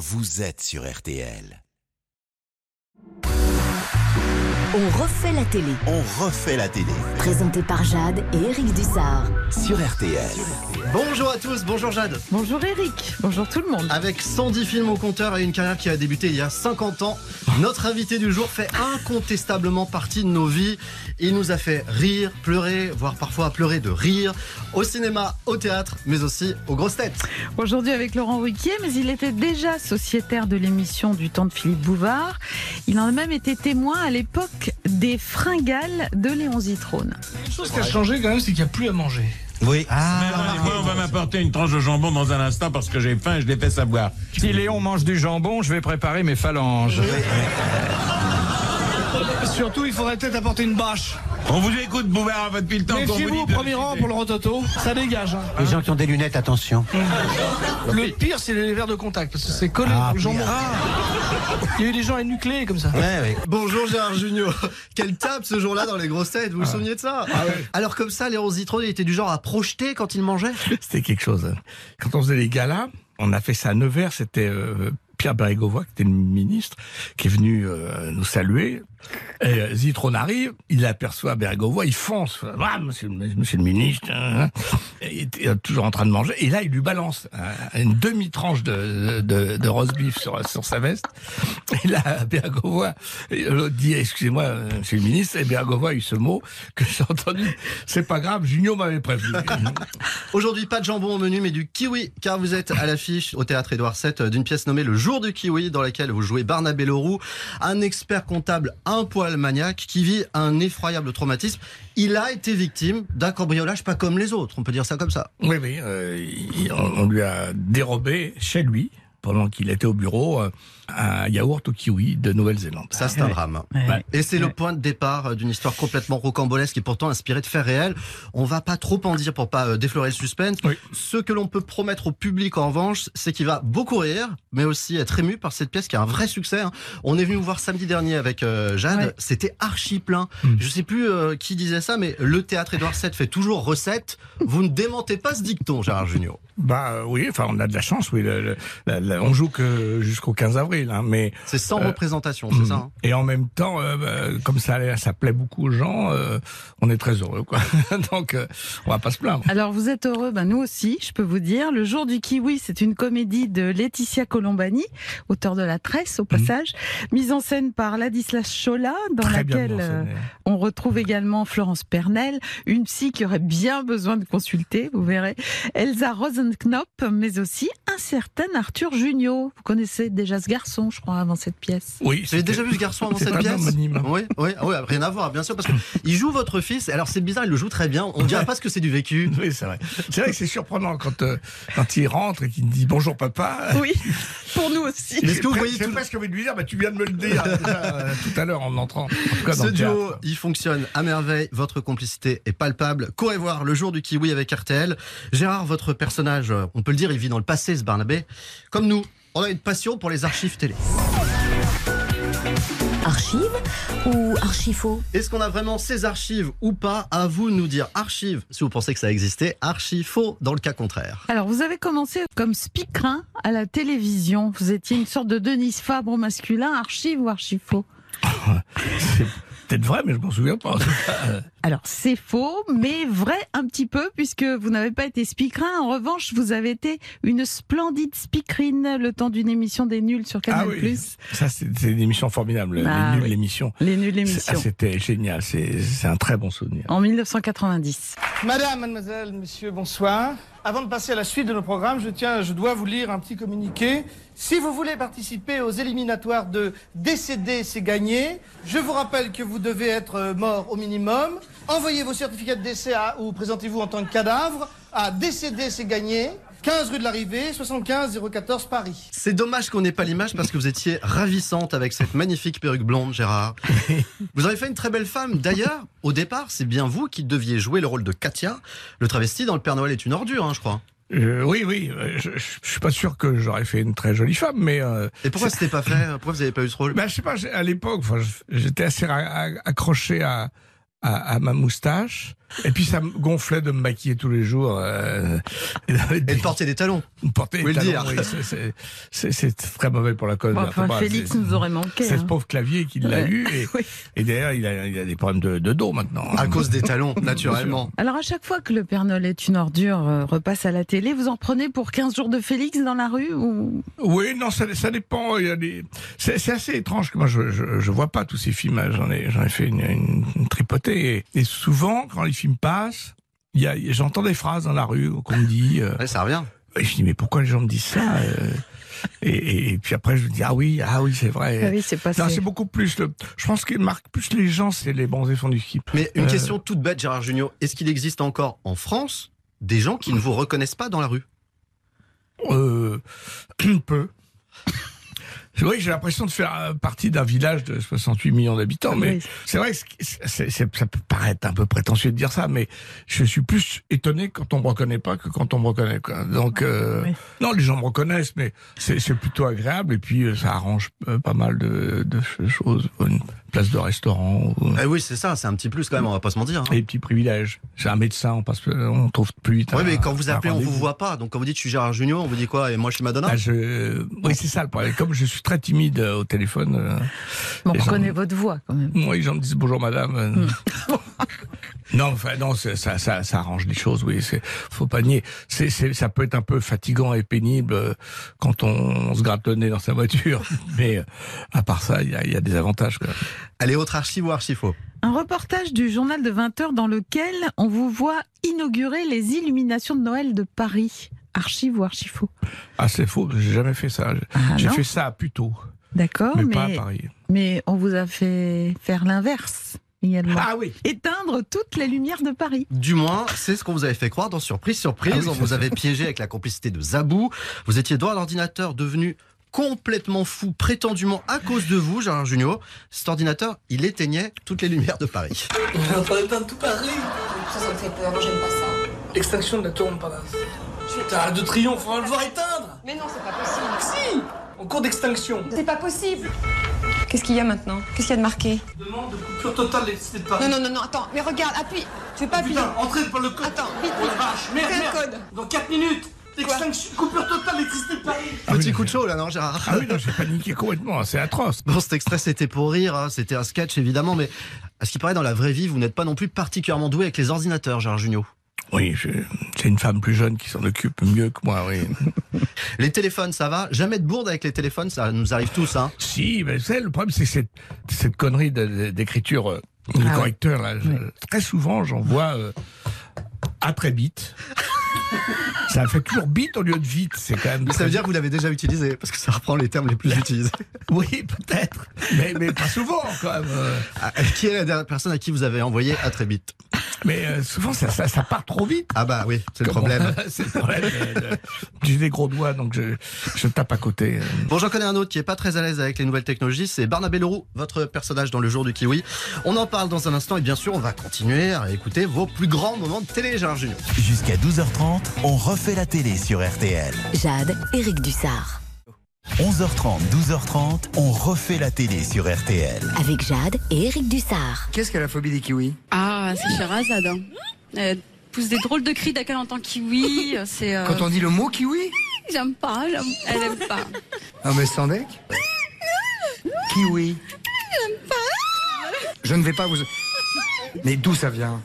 vous êtes sur RTL. On refait la télé. On refait la télé Présenté par Jade et Eric Dussard. sur RTL. Bonjour à tous, bonjour Jade. Bonjour Eric, bonjour tout le monde. Avec 110 films au compteur et une carrière qui a débuté il y a 50 ans, notre invité du jour fait incontestablement partie de nos vies. Il nous a fait rire, pleurer, voire parfois pleurer de rire, au cinéma, au théâtre, mais aussi aux grosses têtes. Aujourd'hui avec Laurent Ruquier, mais il était déjà sociétaire de l'émission du temps de Philippe Bouvard. Il en a même été témoin à l'époque des fringales de Léon Zitrone. Une chose qui a changé quand même, c'est qu'il n'y a plus à manger. Oui. Moi, on va m'apporter une tranche de jambon dans un instant parce que j'ai faim et je l'ai fait savoir. Si Léon mange du jambon, je vais préparer mes phalanges. Surtout, il faudrait peut-être apporter une bâche. On vous écoute, Bouvard, depuis le temps qu'on vous dit au de- premier rang pour le rototo, ça dégage. hein. Les gens qui ont des lunettes, attention. Le pire, c'est les verres de contact, parce que c'est collé Ah, jambon. Il y a eu des gens énucléés comme ça. Ouais, ouais. Bonjour Gérard Junior. Quelle tape ce jour-là dans les grosses têtes, vous vous souvenez de ça Alors comme ça, Léon Zitrone il était du genre à projeter quand il mangeait C'était quelque chose. Quand on faisait les galas, on a fait ça à Nevers, c'était euh, Pierre Bérégovoy, qui était le ministre, qui est venu euh, nous saluer. Et euh, Zitrone arrive, il aperçoit Bérégovoy, il fonce. Ah, monsieur, le- monsieur le ministre, hein, il était toujours en train de manger. Et là, il lui balance euh, une demi-tranche de, de, roast beef sur, sa veste. Et là, l'autre dit, excusez-moi, euh, monsieur le ministre, et Bérégovoy a eu ce mot que j'ai entendu. C'est pas grave, Junio m'avait prévenu. Aujourd'hui, pas de jambon au menu, mais du kiwi, car vous êtes à l'affiche au théâtre Édouard VII euh, d'une pièce nommée Le Jour du kiwi, dans laquelle vous jouez Barnabé Leroux, un expert comptable un poil maniaque qui vit un effroyable traumatisme. Il a été victime d'un cambriolage pas comme les autres, on peut dire ça comme ça. Oui, oui. euh, on lui a dérobé chez lui, pendant qu'il était au bureau, euh, un yaourt au kiwi de Nouvelle-Zélande. Ça, c'est un drame. Ouais. Et c'est le point de départ euh, d'une histoire complètement rocambolesque et pourtant inspirée de faits réels. On va pas trop en dire pour pas euh, déflorer le suspense. Oui. Ce que l'on peut promettre au public en revanche, c'est qu'il va beaucoup rire, mais aussi être ému par cette pièce qui a un vrai succès. hein. On est venu vous voir samedi dernier avec euh, Jade. Ouais. C'était archi plein. Mm. Je sais plus euh, qui disait ça, mais le théâtre Édouard VII fait toujours recette. Vous ne démentez pas ce dicton, Gérard Junior. Bah euh, oui, enfin on a de la chance, oui. le- le- on joue que jusqu'au 15 avril, hein, mais C'est sans Euh, représentation, c'est ça. hein et en même temps, euh, bah, comme ça, ça plaît beaucoup aux gens, euh, on est très heureux, quoi. Donc euh, on va pas se plaindre. Alors vous êtes heureux, ben nous aussi, je peux vous dire. Le jour du kiwi, c'est une comédie de Laetitia Colombani, auteur de La Tresse au passage, mise en scène par Ladislas Chola, dans très laquelle euh, on retrouve également Florence Pernel, une psy qui aurait bien besoin de consulter, vous verrez, Elsa Rosenknop, mais aussi un certain Arthur Junio. Vous connaissez déjà ce garçon, je crois, avant cette pièce. Oui, Vous avez déjà vu ce garçon avant cette pièce. Oui, oui, oui, rien à voir, bien sûr, parce qu'il joue votre fils. Alors c'est bizarre, il le joue très bien. On dirait pas ce que c'est du vécu. Oui, c'est vrai. C'est vrai que c'est surprenant quand euh, quand il rentre et qu'il dit bonjour papa. Oui, pour nous aussi. Mais est-ce que vous J'ai voyez tout- j'ai presque envie de lui dire, bah, tu viens de me le dire déjà, euh, tout à l'heure en entrant. En tout cas, dans Ce le duo, il fonctionne à merveille. Votre complicité est palpable. Courez voir le jour du kiwi avec RTL. Gérard, votre personnage, euh, on peut le dire, il vit dans le passé, Barnabé. Comme nous, on a une passion pour les archives télé. Archive ou archifaux? Est-ce qu'on a vraiment ces archives ou pas? À vous de nous dire archives si vous pensez que ça existait, archi faux dans le cas contraire. Alors, vous avez commencé comme speakerin à la télévision. Vous étiez une sorte de Denise Fabre au masculin, archive ou archifaux? peut-être vrai, mais je m'en souviens pas. Alors, c'est faux, mais vrai un petit peu, puisque vous n'avez pas été speakerin. En revanche, vous avez été une splendide speakerine le temps d'une émission des nuls sur Canal+. Ah oui. Ça, c'est une émission formidable. Ah les nuls, oui. l'émission. Les nuls C'est- ah, l'émission. C'était génial. C'est un très bon souvenir. En 1990. Madame, mademoiselle, monsieur, bonsoir. Avant de passer à la suite de nos programmes, je tiens, je dois vous lire un petit communiqué. Si vous voulez participer aux éliminatoires de décéder, c'est gagné. Je vous rappelle que vous devez être euh, mort au minimum. Envoyez vos certificats de décès ou présentez-vous en tant que cadavre à décéder, c'est gagné. 15 rue de l'Arrivée, 75 014 Paris. C'est dommage qu'on n'ait pas l'image parce que vous étiez ravissante avec cette magnifique perruque blonde, Gérard. vous avez fait une très belle femme. D'ailleurs, au départ, c'est bien vous qui deviez jouer le rôle de Katia, le travesti dans Le Père Noël est une ordure, hein, je crois. Euh, oui, oui. euh, Je, je, je suis pas sûr que j'aurais fait une très jolie femme, mais. euh, Et pourquoi c'était pas fait? Pourquoi vous n'avez pas eu ce rôle? Bah, je sais pas. À l'époque, j'étais assez accroché à, à, à ma moustache. Et puis ça me gonflait de me maquiller tous les jours. euh, et de porter des talons. porter le talons, dire. oui, c'est- très mauvais pour la cause. Bon, enfin, Félix nous aurait manqué. C'est ce hein. pauvre clavier qui l'a Ouais. eu et, Oui. et d'ailleurs il a, il a des problèmes de, de dos maintenant. À cause des talons, naturellement. Alors à chaque fois que le Père Noël est une ordure euh, repasse à la télé, vous en prenez pour 15 jours de Félix dans la rue ou? Oui, non, ça, ça dépend. Des... c'est, assez étrange que moi je, je vois pas tous ces films. hein. J'en ai, fait une, une, une tripotée. Et, et souvent, quand les films passent, il y a, j'entends des phrases dans la rue qu'on me dit. euh, Ouais, ça revient. et je dis mais pourquoi les gens me disent ça euh, et, et, et puis après je me dis ah oui, ah oui, c'est vrai. Ah oui, c'est passé. Non, c'est beaucoup plus. Le... Je pense qu'il marque plus les gens, c'est les bons enfants du skip. Mais une Euh. question toute bête, Gérard Junior. Est-ce qu'il existe encore en France des gens qui ne vous reconnaissent pas dans la rue? Euh, peu. C'est vrai que j'ai l'impression de faire euh, partie d'un village de 68 millions d'habitants, mais Oui. c'est vrai que c'est- c'est- c'est- ça peut paraître un peu prétentieux de dire ça, mais je suis plus étonné quand on me reconnaît pas que quand on me reconnaît. Quoi. Donc, euh, Oui. non, les gens me reconnaissent, mais c'est c'est plutôt agréable et puis euh, ça arrange euh, pas mal de, de choses. Une place de restaurant, ou Eh Oui, c'est ça, c'est un petit plus quand même, on va pas se mentir. hein. et des petits privilèges. J'ai un médecin, on passe, on trouve plus vite. Oui, mais quand vous appelez, on vous voit pas. Donc quand vous dites je suis Gérard Junior, on vous dit quoi? Et moi je suis Madonna? Ah, je... Oui, c'est ça le problème. Comme je suis très timide euh, au téléphone, euh, on les gens- reconnaît votre voix quand même. moi, les gens me disent bonjour madame. euh. non, enfin, non, ça, ça, ça arrange les choses, oui. C'est, faut pas nier. C'est, c'est, ça peut être un peu fatigant et pénible euh, quand on, on se gratte le nez dans sa voiture. mais à part ça, il y a, il y a des avantages. Quoi. Allez, autre archive ou archifaux Un reportage du journal de 20h dans lequel on vous voit inaugurer les illuminations de Noël de Paris. Archive ou archifaux Ah, c'est faux, j'ai jamais fait ça. Ah, j'ai non fait ça plutôt, D'accord, mais, mais, pas à Paris. mais on vous a fait faire l'inverse également. Ah oui Éteindre toutes les lumières de Paris. Du moins, c'est ce qu'on vous avait fait croire dans Surprise, Surprise. Ah oui, on vous avait piégé avec la complicité de Zabou. Vous étiez devant l'ordinateur devenu complètement fou, prétendument à cause de vous, Gérard Junior. Cet ordinateur, il éteignait toutes les lumières de Paris. En train d'éteindre tout Paris. Ça, ça me fait peur, moi j'aime pas ça. L'extinction de la tour Montparnasse. T'as de triomphe, on va le voir éteindre. Mais non, c'est pas possible. Si En cours d'extinction. C'est pas possible. Qu'est-ce qu'il y a maintenant? Qu'est-ce qu'il y a de marqué? Demande de coupure totale d'électricité de Paris. Non, non, non, non, attends, mais regarde, appuie. Tu veux pas appuyer Putain, entrez par le code. Attends, vite, Oh la vite. vache, merde, merde. code. Dans 4 minutes. Extinction, coupure totale d'électricité de Paris. Ah Petit coup de chaud là, non, Gérard? Ah oui, non, j'ai paniqué complètement, c'est atroce. Bon, cet extrait, c'était pour rire, hein, c'était un sketch évidemment, mais à ce qui paraît, dans la vraie vie, vous n'êtes pas non plus particulièrement doué avec les ordinateurs, Gérard Junior. Oui, je- c'est une femme plus jeune qui s'en occupe mieux que moi, oui. Les téléphones, ça va? Jamais de bourde avec les téléphones, ça nous arrive tous, hein Si, mais c'est le problème, c'est cette, cette connerie d'écriture euh, du Ah correcteur. Là, Oui. Très souvent, j'en vois euh, à très vite. Ça fait toujours bit au lieu de vite. C'est quand même. Mais ça veut dire que vous l'avez déjà utilisé, parce que ça reprend les termes les plus utilisés. Oui, peut-être. Mais, mais pas souvent, quand même. euh. Ah, Qui est la dernière personne à qui vous avez envoyé à très vite? Mais euh, souvent, ça, ça, ça part trop vite. Ah bah oui, c'est le problème. c'est le problème. euh, J'ai des gros doigts, donc je, je tape à côté. Bon, j'en connais un autre qui est pas très à l'aise avec les nouvelles technologies, c'est Barnabé Leroux, votre personnage dans le jour du kiwi. On en parle dans un instant et bien sûr, on va continuer à écouter vos plus grands moments de télé, Gérard Junior. Jusqu'à 12h30, on refait la télé sur RTL. Jade, Éric Dussard. 11h30, 12h30, on refait la télé sur RTL. Avec Jade et Éric Dussard. Qu'est-ce que la phobie des kiwis? Ah, c'est Sherazade. Hein. Elle pousse des drôles de cris dès qu'elle entend kiwi. C'est. euh, Quand on dit le mot kiwi? J'aime pas, j'aime- elle aime pas. Ah mais sans deck Kiwi. Je ne vais pas vous... Mais d'où ça vient?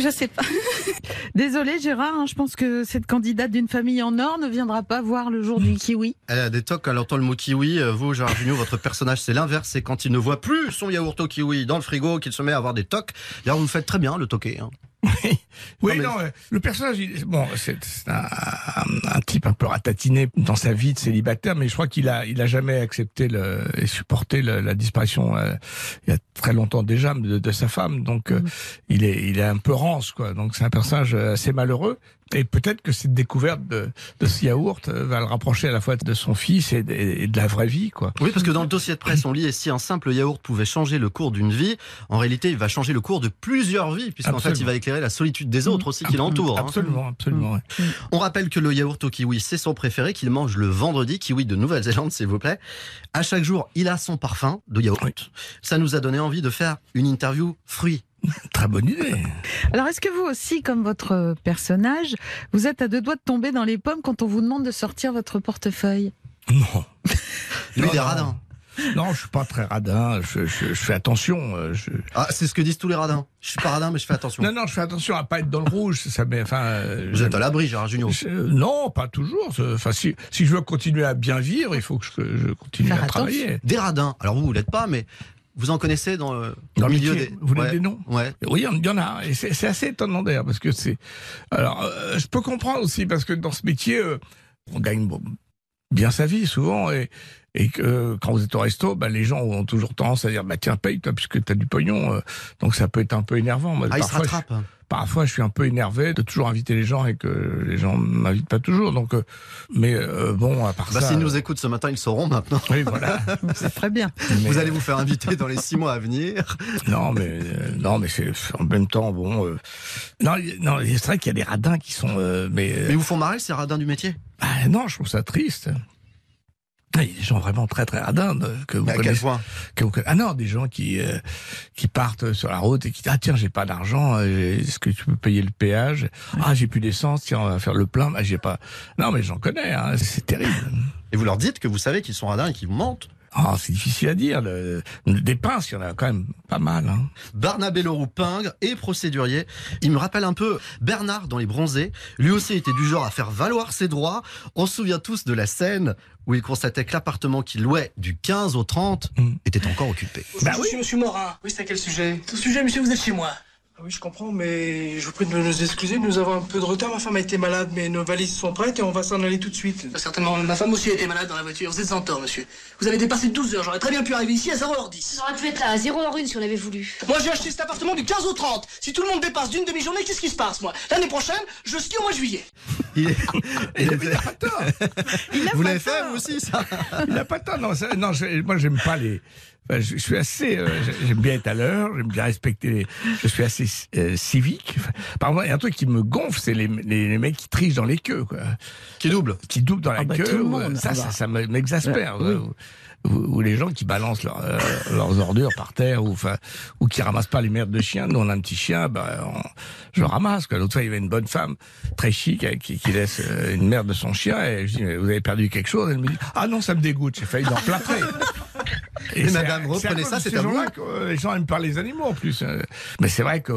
Je sais pas. Désolé Gérard, hein, je pense que cette candidate d'une famille en or ne viendra pas voir le jour du kiwi. Elle a des tocs quand elle entend le mot kiwi. Euh, Vous, Gérard Junior, votre personnage, c'est l'inverse. C'est quand il ne voit plus son yaourt au kiwi dans le frigo qu'il se met à avoir des tocs. D'ailleurs, vous le faites très bien, le toquer. hein. Oui, mais- non, euh, le personnage, il- bon, c'est c'est un, un- un type un peu ratatiné dans sa vie de célibataire, mais je crois qu'il a, il a jamais accepté le, et supporté le- la disparition euh, il y a très longtemps déjà de, de sa femme. Donc, euh, il est, il est un peu rance, quoi. Donc, c'est un personnage assez malheureux. Et peut-être que cette découverte de, de ce yaourt euh, va le rapprocher à la fois de son fils et de, et de la vraie vie, quoi. Oui, parce que dans le dossier de presse, on lit et si un simple yaourt pouvait changer le cours d'une vie, en réalité, il va changer le cours de plusieurs vies, puisqu'en fait, il va éclairer la solitude des autres aussi qui l'entourent. hein. Absolument, absolument. ouais. On rappelle que le yaourt au kiwi, c'est son préféré, qu'il mange le vendredi, kiwi de Nouvelle-Zélande, s'il vous plaît. À chaque jour, il a son parfum de yaourt. Ça nous a donné envie de faire une interview fruits Très bonne idée. Alors, est-ce que vous aussi, comme votre personnage, vous êtes à deux doigts de tomber dans les pommes quand on vous demande de sortir votre portefeuille? Non. Lui, Non, il est non. radin. Non, je suis pas très radin. Je, je- je fais attention. euh, je- Ah, c'est ce que disent tous les radins. Je suis pas radin, mais je fais attention. Non, non, je fais attention à pas être dans le rouge. Ça met, enfin. euh, Vous êtes à l'abri, Gérard Junior. non, pas toujours. Enfin, si, si je veux continuer à bien vivre, il faut que je, je continue Faire à travailler. Des radins. Alors vous, vous l'êtes pas, mais vous en connaissez dans le Dans le milieu métier. des. Vous voulez des noms? Ouais. Oui, il y en a. Et c'est c'est assez étonnant d'ailleurs, parce que c'est. Alors, euh, je peux comprendre aussi, parce que dans ce métier, euh, on gagne bon, bien sa vie souvent, et, et que euh, quand vous êtes au resto, bah, les gens ont toujours tendance à dire bah tiens paye toi puisque t'as du pognon, euh, donc ça peut être un peu énervant. Moi, Ah, il se parfois, je- rattrape. parfois je suis un peu énervé de toujours inviter les gens et que les gens m'invitent pas toujours. Donc, euh, mais euh, bon, à part Bah, ça. S'ils nous écoutent ce matin, ils sauront maintenant. Oui, voilà. C'est très bien. Mais, Vous allez vous faire inviter dans les six mois à venir. Non, mais euh, non, mais c'est en même temps bon. euh, non, il- non, c'est vrai qu'il y a des radins qui sont, euh, mais, euh, Mais ils vous font marrer ces radins du métier? Bah, non, je trouve ça triste. Il y a des gens vraiment très très radins de- que vous Mais à quel connaissez. point que vous connaissez. Ah non, des gens qui euh, qui partent sur la route et qui disent ah tiens j'ai pas d'argent, euh, est-ce que tu peux payer le péage? Ah j'ai plus d'essence, tiens on va faire le plein. Ah j'ai pas. Non mais j'en connais, hein, c'est terrible. Et vous leur dites que vous savez qu'ils sont radins et qu'ils vous mentent. Ah c'est difficile à dire. Le- des pinces, il y en a quand même pas mal. Hein. Barnabé Leroux, pingre et procédurier. Il me rappelle un peu Bernard dans Les Bronzés. Lui aussi était du genre à faire valoir ses droits. On se souvient tous de la scène où il constatait que l'appartement qu'il louait du 15 au 30 Mm. était encore occupé. Bah je oui. suis monsieur Morin. Oui, c'est à quel sujet? Tout sujet, monsieur, vous êtes chez moi. Ah oui, je comprends, mais je vous prie de nous excuser. Nous avons un peu de retard. Ma femme a été malade, mais nos valises sont prêtes et on va s'en aller tout de suite. Certainement, ma femme aussi a été malade dans la voiture. Vous êtes en tort, monsieur. Vous avez dépassé 12 heures. J'aurais très bien pu arriver ici à 0h10. On aurait pu être là à 0h01 si on avait voulu. Moi, j'ai acheté cet appartement du 15 au 30. Si tout le monde dépasse d'une demi-journée, qu'est-ce qui se passe, moi? L'année prochaine, je skie au mois de juillet. Il est- Il a pas tort. Vous l'avez fait, vous aussi, ça? Il n'a pas tort. Non, ça- non je- moi, j'aime pas les. Enfin, je, je suis assez. euh, j'aime bien être à l'heure. J'aime bien respecter. Les, je suis assez euh, civique. Enfin, par exemple, il y a un truc qui me gonfle, c'est les, les, les mecs qui trichent dans les queues, quoi. Qui double Qui doublent dans la Ah bah, queue. tout le ou, monde, ça, ça, ça me- m'exaspère. Ouais, ouais, Ou, ou- ou les gens qui balancent leur, euh, leurs ordures par terre, ou enfin, ou qui ramassent pas les merdes de chiens. Nous, on a un petit chien, bah, on- je le ramasse. quoi. L'autre fois, il y avait une bonne femme très chic euh, qui, qui laisse euh, une merde de son chien. Et je dis, mais vous avez perdu quelque chose? Elle me dit, ah non, ça me dégoûte. J'ai failli en Et madame, reprenez ça, c'est ces à vous. que, euh, les gens aiment pas les animaux en plus. euh. Mais c'est vrai que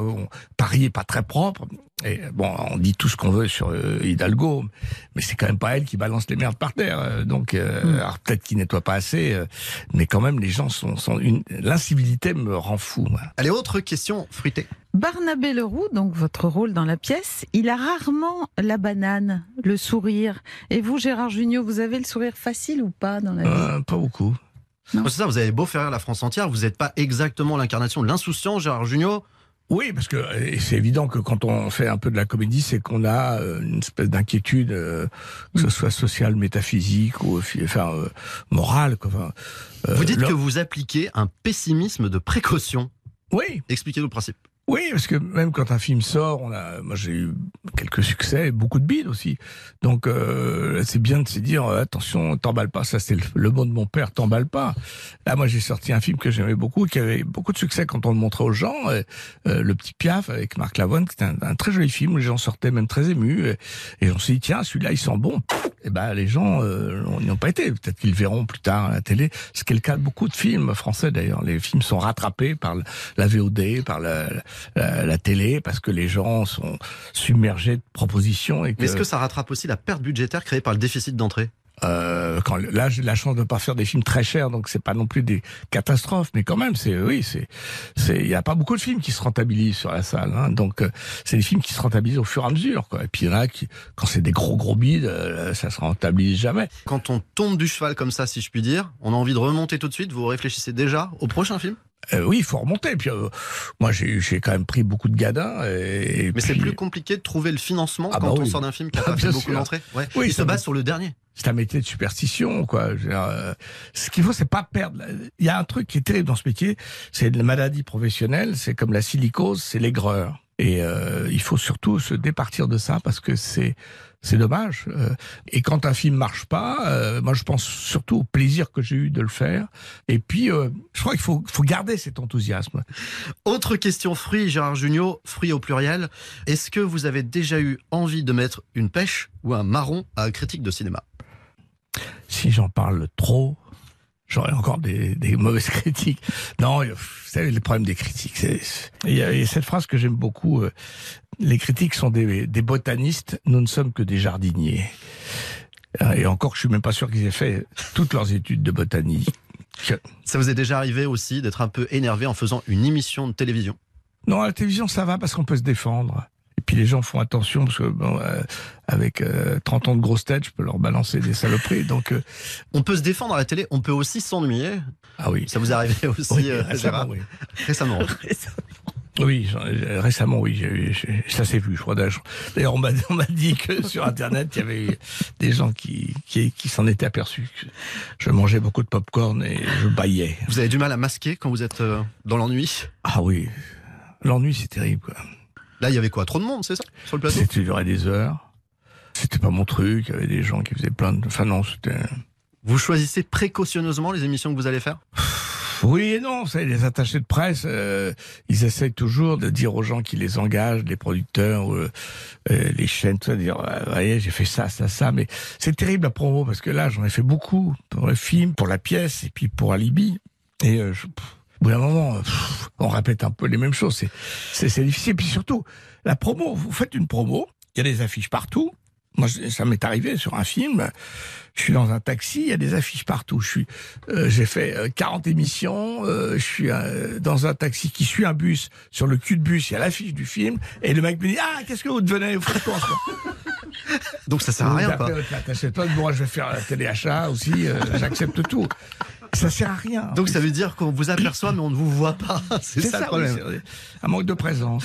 Paris est pas très propre. Et bon, on dit tout ce qu'on veut sur euh, Hidalgo, mais c'est quand même pas elle qui balance les merdes par terre. euh, Donc, euh, Hmm. alors peut-être qu'il nettoie pas assez, euh, mais quand même, les gens sont, sont une. L'incivilité me rend fou. moi. Allez, autre question fruitée. Barnabé Leroux, donc votre rôle dans la pièce, il a rarement la banane, le sourire. Et vous, Gérard Junior, vous avez le sourire facile ou pas dans la vie? pas beaucoup. C'est ça, vous avez beau faire rire la France entière, vous n'êtes pas exactement l'incarnation de l'insouciance, Gérard Junior. Oui, parce que c'est évident que quand on fait un peu de la comédie, c'est qu'on a euh, une espèce d'inquiétude, euh, que ce soit sociale, métaphysique ou fi- enfin euh, morale. Quoi. Enfin, euh, Vous dites que vous appliquez un pessimisme de précaution. Oui, Expliquez-nous le principe. Oui, parce que même quand un film sort, on a, moi j'ai eu quelques succès, beaucoup de bides aussi. Donc euh, c'est bien de se dire euh, attention, t'emballe pas. Ça c'est le, le mot de mon père, t'emballe pas. Là, moi j'ai sorti un film que j'aimais beaucoup, qui avait beaucoup de succès quand on le montrait aux gens. euh, le petit Piaf avec Marc Lavoine, qui était un, très joli film. où Les gens sortaient même très émus et, on s'est dit tiens celui-là il sent bon. Et ben les gens euh, n'y ont pas été. Peut-être qu'ils le verront plus tard à la télé. Ce qui est le cas de beaucoup de films français d'ailleurs. Les films sont rattrapés par la VOD, par la, la, la télé, parce que les gens sont submergés de propositions. Et que, Mais est-ce que ça rattrape aussi la perte budgétaire créée par le déficit d'entrée? Euh, quand, là, j'ai la chance de pas faire des films très chers, donc c'est pas non plus des catastrophes, mais quand même, c'est oui, c'est c'est il y a pas beaucoup de films qui se rentabilisent sur la salle, hein, donc euh, c'est des films qui se rentabilisent au fur et à mesure, quoi. Et puis il y en a qui, quand c'est des gros gros bides, euh, ça se rentabilise jamais. Quand on tombe du cheval comme ça, si je puis dire, on a envie de remonter tout de suite, vous réfléchissez déjà au prochain film? Euh, oui, il faut remonter. Puis euh, moi, j'ai quand même pris beaucoup de gadins. Et, et Mais c'est plus compliqué de trouver le financement Ah quand bah on oui. sort d'un film qui a Ah, pas fait beaucoup d'entrées. Ouais. Oui, Il se base sur le dernier. c'est un métier de superstition, quoi. Euh, ce qu'il faut, c'est pas perdre. Il y a un truc qui est terrible dans ce métier, c'est la maladie professionnelle, c'est comme la silicose, c'est l'aigreur. Et euh, il faut surtout se départir de ça parce que c'est c'est dommage. Euh, et quand un film marche pas, euh, moi je pense surtout au plaisir que j'ai eu de le faire. Et puis, euh, je crois qu'il faut, faut garder cet enthousiasme. Autre question fruits, Gérard Junior, fruits au pluriel. Est-ce que vous avez déjà eu envie de mettre une pêche ou un marron à un critique de cinéma? Si j'en parle trop, j'aurai encore des, des, mauvaises critiques. Non, vous savez, le problème des critiques, c'est... Il y, a cette phrase que j'aime beaucoup, euh, les critiques sont des, des, botanistes, nous ne sommes que des jardiniers. Et encore, je suis même pas sûr qu'ils aient fait toutes leurs études de botanique. Ça vous est déjà arrivé aussi d'être un peu énervé en faisant une émission de télévision? Non, à la télévision, ça va parce qu'on peut se défendre. Et puis les gens font attention parce que bon, euh, avec euh, 30 ans de grosse tête, je peux leur balancer des saloperies. Donc euh... on peut se défendre à la télé, on peut aussi s'ennuyer. Ah oui. Ça vous arrivé aussi oui, euh, récemment, oui. Récemment. Oui, récemment, oui, j'ai- j'ai- ça s'est vu, je crois. D'ailleurs, on m'a on m'a dit que sur Internet, il y avait des gens qui, qui, qui s'en étaient aperçus. Je mangeais beaucoup de pop-corn et je baillais. Vous avez du mal à masquer quand vous êtes dans l'ennui? Ah oui, l'ennui, c'est terrible. Quoi. Là, il y avait quoi? Trop de monde, c'est ça? Sur le plateau? C'était durait des heures. C'était pas mon truc. Il y avait des gens qui faisaient plein de. Enfin non, c'était. Vous choisissez précautionneusement les émissions que vous allez faire? Oui et non, savez, les attachés de presse, euh, ils essayent toujours de dire aux gens qui les engagent, les producteurs, euh, euh, les chaînes, tout ça, de dire, euh, vous voyez, j'ai fait ça, ça, ça, mais c'est terrible la promo parce que là, j'en ai fait beaucoup pour le film, pour la pièce et puis pour Alibi. Et je, pff, au bout d'un moment, euh, pff, on répète un peu les mêmes choses. C'est, c'est, c'est difficile. Puis surtout, la promo, vous faites une promo, il y a des affiches partout. Moi, ça m'est arrivé sur un film. Je suis dans un taxi, il y a des affiches partout. Je suis, euh, j'ai fait euh, 40 émissions. euh, je suis euh, dans un taxi qui suit un bus. Sur le cul de bus, il y a l'affiche du film. Et le mec me dit Ah, qu'est-ce que vous devenez Vous faites quoi en ce moment? Donc ça sert à rien, pas. Bon, je vais faire un téléachat aussi. euh, J'accepte tout. Ça sert à rien. Donc ça veut dire qu'on vous aperçoit, mais on ne vous voit pas. C'est ça, le problème. oui, un manque de présence.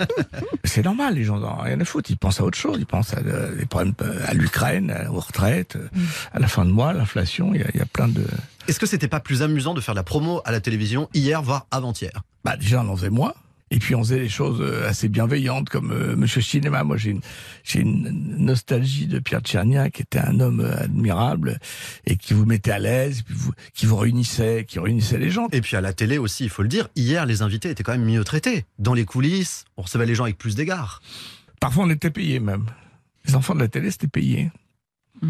c'est normal, les gens n'en ont rien à foutre. Ils pensent à autre chose. Ils pensent à euh, des problèmes euh, à l'Ukraine, à- aux retraites, euh, à la fin de mois, l'inflation. Il y, a- il y a plein de. Est-ce que c'était pas plus amusant de faire de la promo à la télévision hier, voire avant-hier? Bah déjà, on en faisait moins. Et puis on faisait des choses euh, assez bienveillantes comme euh, Monsieur Cinéma. Moi, j'ai une, j'ai une nostalgie de Pierre Tchernia, qui était un homme euh, admirable et qui vous mettait à l'aise, et puis vous- qui vous réunissait, qui réunissait les gens. Et puis à la télé aussi, il faut le dire, hier, les invités étaient quand même mieux traités. Dans les coulisses, on recevait les gens avec plus d'égards. Parfois, on était payé même. Les enfants de la télé, c'était payé.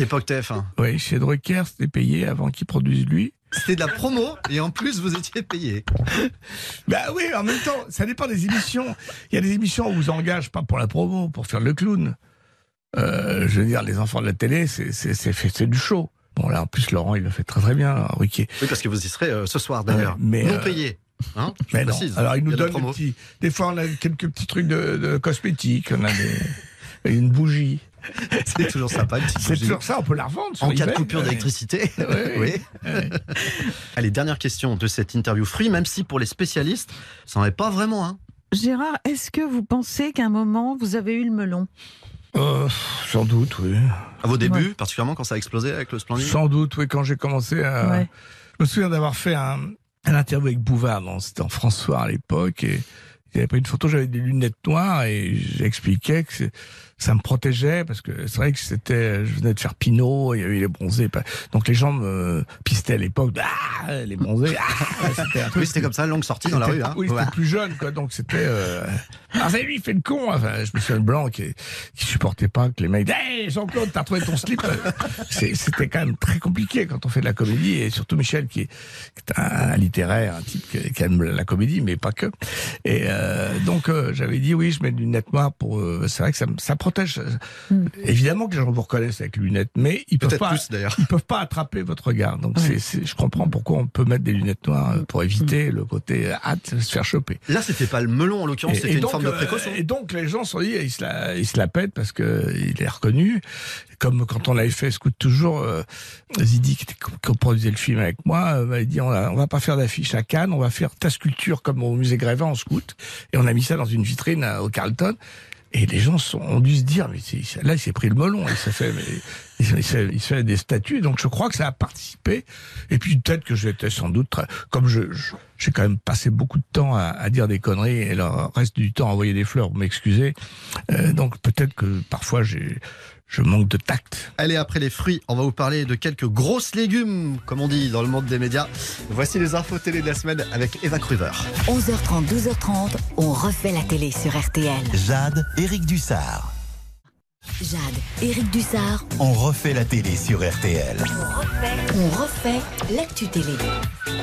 Époque TF1. Oui, chez Drucker, c'était payé avant qu'il produise lui. C'était de la promo et en plus, vous étiez payé. Bah oui, en même temps, ça dépend des émissions. Il y a des émissions où on vous engage pas pour la promo, pour faire le clown. Euh, je veux dire, les enfants de la télé, c'est du show. Bon là, en plus, Laurent, il le fait très très bien. Oui, parce que vous y serez euh, ce soir d'ailleurs. Ouais, mais, non euh, payé. Hein Mais non. précise. Alors, il nous donne des promo. petits. Des fois, on a quelques petits trucs de, de cosmétiques. On a des, une bougie. C'est toujours sympa. une petite C'est toujours ça, on peut la revendre. En cas de coupure d'électricité. Oui. Allez, dernière question de cette interview free, même si pour les spécialistes, ça n'en est pas vraiment un. Gérard, est-ce que vous pensez qu'à un moment, vous avez eu le melon? Euh, sans doute, oui. À vos débuts, particulièrement quand ça a explosé avec le Splendid? Sans doute, oui, quand j'ai commencé à. Ouais. Je me souviens d'avoir fait un, un interview avec Bouvard, c'était en François à l'époque, et j'avais pris une photo, j'avais des lunettes noires, et j'expliquais que c'est- ça me protégeait, parce que c'est vrai que c'était, je venais de faire Pinot, il y avait les bronzés, donc les gens me pistaient à l'époque, ah, les bronzés, ah, c'était. Oui, c'était comme ça, longue sortie dans la rue. Hein. Oui, c'était Ouais. plus jeune, quoi. Donc c'était. Euh... Ah, c'est lui, il fait le con. Enfin, je me souviens Blanc qui, qui supportait pas que les mecs. Hey, Jean-Claude, t'as retrouvé ton slip. C'était quand même très compliqué quand on fait de la comédie et surtout Michel qui est, qui est un, littéraire, un type qui, aime la comédie, mais pas que. Et euh, donc euh, j'avais dit oui, je mets des lunettes noires pour. euh, c'est vrai que ça, me- ça protège. Évidemment que les gens vous reconnaissent avec les lunettes, mais ils peuvent pas. plus d'ailleurs. Ils peuvent pas attraper votre regard. Donc c'est c'est- je comprends pourquoi on peut mettre des lunettes noires euh, pour éviter le côté euh, hâte de se faire choper. Là, c'était pas le melon en l'occurrence, Et- c'était et une forme de euh, précaution. Et donc les gens se sont dit, il se la, il se la pète parce que il est reconnu. Comme quand on avait fait Scout toujours, euh, Zidi qui, était, qui produisait le film avec moi, euh, m'avait dit on, a- on va pas faire d'affiche à Cannes, on va faire ta sculpture comme au musée Grévin en scout. Et on a mis ça dans une vitrine au Carlton. Et les gens sont, ont dû se dire, mais là, il s'est pris le melon. Il s'est fait, des statues. Donc, je crois que ça a participé. Et puis, peut-être que j'étais sans doute, comme je, j'ai quand même passé beaucoup de temps à, à dire des conneries et le reste du temps à envoyer des fleurs, vous m'excusez. Euh, donc, peut-être que parfois, j'ai, je manque de tact. Allez, après les fruits, on va vous parler de quelques grosses légumes, comme on dit dans le monde des médias. Voici les infos télé de la semaine avec Eva Cruver. 11h30, 12h30, on refait la télé sur RTL. Jade, Éric Dussard. Jade, Éric Dussard, On refait la télé sur RTL. on refait l'actu télé.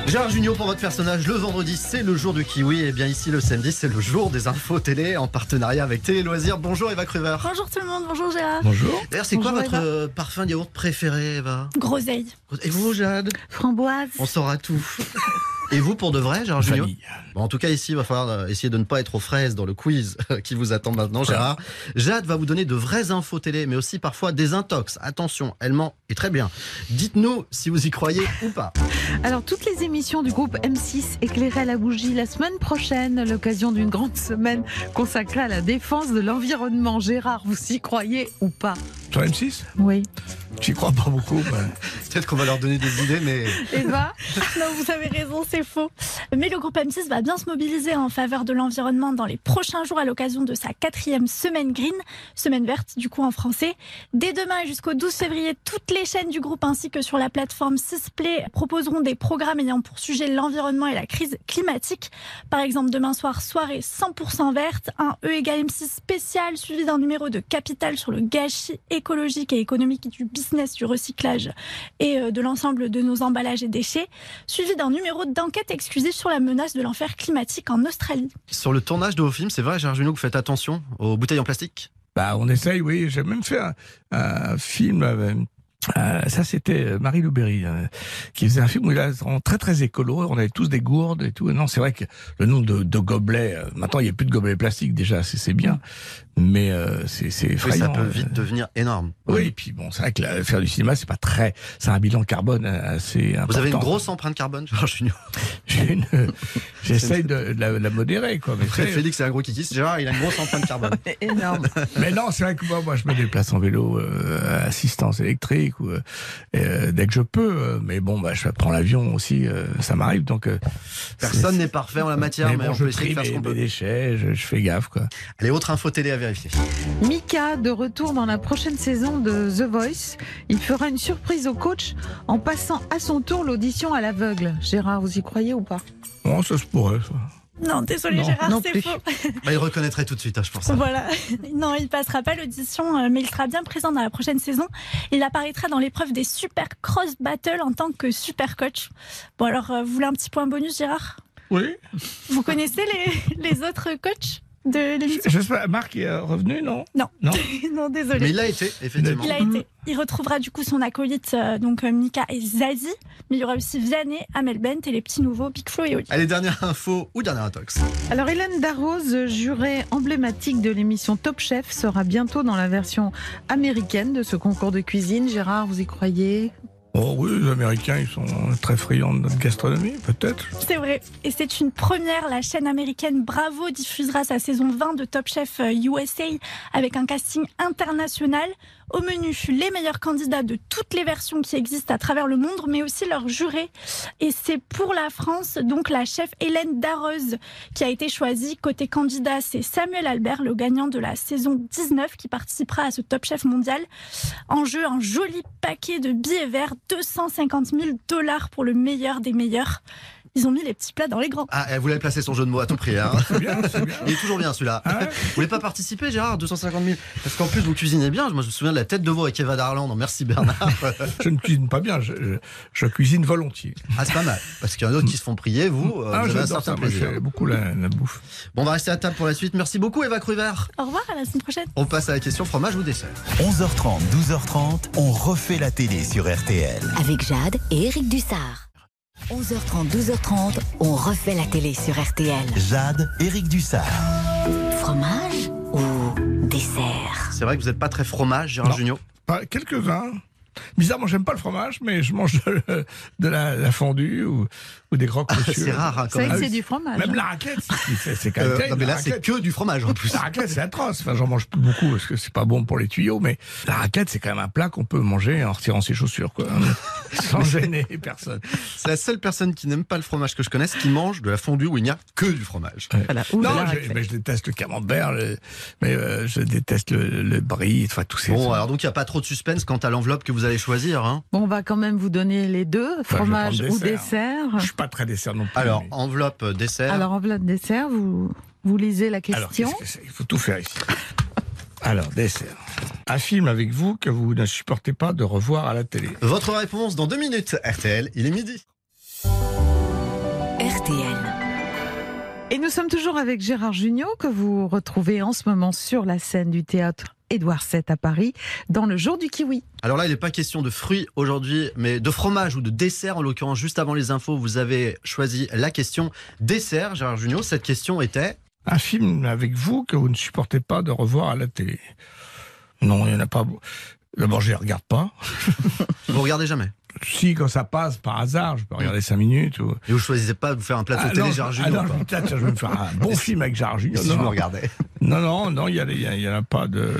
Gérard Junior pour votre personnage, le vendredi c'est le jour du kiwi, et bien ici le samedi c'est le jour des infos télé en partenariat avec Télé Loisirs. Bonjour Eva Cruver. Bonjour tout le monde, bonjour Gérard. Bonjour. D'ailleurs c'est quoi votre Eva. euh, parfum de yaourt préféré Eva? Groseille. Et vous Jade? Framboise. On saura tout. Et vous pour de vrai Gérard Junior. Bon, en tout cas, ici, il va falloir euh, essayer de ne pas être aux fraises dans le quiz qui vous attend maintenant, Gérard. Jade va vous donner de vraies infos télé, mais aussi parfois des intox. Attention, elle ment et très bien. Dites-nous si vous y croyez ou pas. Alors, toutes les émissions du groupe M6 éclairées à la bougie la semaine prochaine, l'occasion d'une grande semaine consacrée à la défense de l'environnement. Gérard, vous y croyez ou pas? Sur M6 Oui. J'y crois pas beaucoup. mais- Peut-être qu'on va leur donner des idées, mais Eva Non, vous avez raison, c'est faux. Mais le groupe M6 va bien se mobiliser en faveur de l'environnement dans les prochains jours à l'occasion de sa quatrième semaine green, semaine verte du coup en français. Dès demain et jusqu'au 12 février, toutes les chaînes du groupe ainsi que sur la plateforme Sisplay proposeront des programmes ayant pour sujet l'environnement et la crise climatique. Par exemple, demain soir, soirée 100% verte, un E égale M6 spécial suivi d'un numéro de Capital sur le gâchis écologique et économique du business du recyclage et euh, de l'ensemble de nos emballages et déchets, suivi d'un numéro d'enquête exclusive sur la menace de l'enfer climatique en Australie. sur le tournage de vos films, c'est vrai, Gérard que vous faites attention aux bouteilles en plastique? Bah, on essaye, oui. J'ai même fait un, un film. euh, euh, ça, c'était Marie Louberry euh, qui faisait un film où il a très très écolo. On avait tous des gourdes et tout. Non, c'est vrai que le nombre de, de gobelets. euh, maintenant, il n'y a plus de gobelets plastiques déjà. C'est bien, mais euh, c'est c'est effrayant. ça peut euh. vite devenir énorme. Oui, et puis bon, c'est vrai que la- faire du cinéma, c'est pas très. C'est un bilan carbone euh, assez important. Vous avez une grosse empreinte carbone, Gérard Junior? J'ai une- J'essaye de, de la, de la modérer, quoi. Mais Après, c'est- Félix, c'est un gros kiki. Gérard, il a une grosse empreinte carbone. Énorme. Mais non, c'est vrai que moi, moi, je me déplace en vélo, euh, assistance électrique, ou euh, euh, dès que je peux. mais bon, bah, je prends l'avion aussi, euh, ça m'arrive. Donc, euh, Personne n'est parfait en la matière, mais, mais bon, on je peut essayer de faire ce mes, qu'on mes peut. déchets, je, je fais gaffe, quoi. Allez, autre info télé à vérifier. Mika, de retour dans la prochaine saison de The Voice, il fera une surprise au coach en passant à son tour l'audition à l'aveugle. Gérard, vous y croyez ou pas? Bon, ça se pourrait, ça. Non, désolé Non. Gérard, Non c'est faux. Bah, il reconnaîtrait tout de suite, hein, je pense. Voilà. Non, il passera pas l'audition, euh, mais il sera bien présent dans la prochaine saison. Il apparaîtra dans l'épreuve des Super Cross Battle en tant que super coach. Bon, alors, euh, vous voulez un petit point bonus, Gérard? Oui. Vous connaissez les, les autres coachs? De l'émission J'espère, Marc est euh, revenu, non Non. Non. non, désolé. Mais il l'a été, effectivement. Il a été. Il retrouvera du coup son acolyte, euh, donc euh, Mika et Zazie. Mais il y aura aussi Vianney, Amel Bent et les petits nouveaux Big Flo et Oli. Allez, dernière info ou dernière intox. Alors Hélène Darroze, jurée emblématique de l'émission Top Chef, sera bientôt dans la version américaine de ce concours de cuisine. Gérard, vous y croyez? Oh oui, les Américains, ils sont très friands de notre gastronomie, peut-être. C'est vrai. Et c'est une première. La chaîne américaine Bravo diffusera sa saison 20 de Top Chef euh, USA avec un casting international. Au menu, les meilleurs candidats de toutes les versions qui existent à travers le monde, mais aussi leurs jurés. Et c'est pour la France, donc la chef Hélène Darroze qui a été choisie. Côté candidat, c'est Samuel Albert, le gagnant de la saison 19, qui participera à ce Top Chef mondial. En jeu, un joli paquet de billets verts, 250 000 dollars pour le meilleur des meilleurs. Ils ont mis les petits plats dans les grands. Ah, elle voulait placer son jeu de mots à tout prix. Hein. C'est bien, c'est bien. Il est toujours bien celui-là. Vous voulez pas participer, Gérard? 250 000 Parce qu'en plus, vous cuisinez bien. Moi, je me souviens de la tête de veau avec Eva Darland. Non, merci Bernard. Je ne cuisine pas bien, je, je- je cuisine volontiers. Ah, c'est pas mal. Parce qu'il y en a d'autres qui se font prier. Vous, euh, Ah, vous avez un certain ça, moi, plaisir. j'aime beaucoup la, la bouffe. Bon, on va rester à table pour la suite. Merci beaucoup, Eva Cruver. Au revoir, à la semaine prochaine. On passe à la question fromage ou dessert. 11h30, 12h30, on refait la télé sur RTL. Avec Jade et Éric Dussard. 11h30, 12h30, on refait la télé sur RTL. Jade, Éric Dussard. Fromage ou dessert? C'est vrai que vous n'êtes pas très fromage, Gérard. Junior. Pas quelques-uns. Bizarrement, j'aime pas le fromage, mais je mange de, de la, la fondue ou, ou des croque monsieur. C'est rare, hein, quand C'est vrai même. que c'est du fromage. Même hein. la raclette, c'est- quand même Euh, terrible, non, mais la là, c'est que du fromage en plus. La raclette, c'est atroce. Enfin, j'en mange plus beaucoup parce que c'est pas bon pour les tuyaux, mais la raclette, c'est quand même un plat qu'on peut manger en retirant ses chaussures, quoi. Sans gêner personne. C'est la seule personne qui n'aime pas le fromage que je connaisse qui mange de la fondue où il n'y a que du fromage. Voilà, Non, je, mais je déteste le camembert, le- mais euh, je déteste le, le brie, enfin tous ces. Bon, alors donc il n'y a pas trop de suspense quant à l'enveloppe que vous allez choisir. Hein. Bon, on va quand même vous donner les deux, Enfin, fromage ou dessert. Je pas très dessert non plus. Alors, mais- enveloppe euh, dessert. Alors, en plat de dessert, vous, vous lisez la Alors, question. que c'est? Il faut tout faire ici. Alors, dessert. Un film avec vous que vous ne supportez pas de revoir à la télé. Votre réponse dans deux minutes. RTL, il est midi. RTL. Et nous sommes toujours avec Gérard Jugnot, que vous retrouvez en ce moment sur la scène du théâtre Édouard VII à Paris, dans le jour du kiwi. Alors là, il n'est pas question de fruits aujourd'hui, mais de fromage ou de dessert. En l'occurrence, juste avant les infos, vous avez choisi la question dessert, Gérard Junior. Cette question était Un film avec vous que vous ne supportez pas de revoir à la télé. Non, il n'y en a pas. D'abord, je les regarde pas. Vous regardez jamais Si, quand ça passe, par hasard, je peux regarder 5 minutes. Ou... Et vous choisissez pas de vous faire un plateau Ah, télé, Gérard ah, non, je vais me faire un bon film avec Gérard Junior. Si non, je me non. regardais. non, non, non, il y, a- il y a- en a pas de.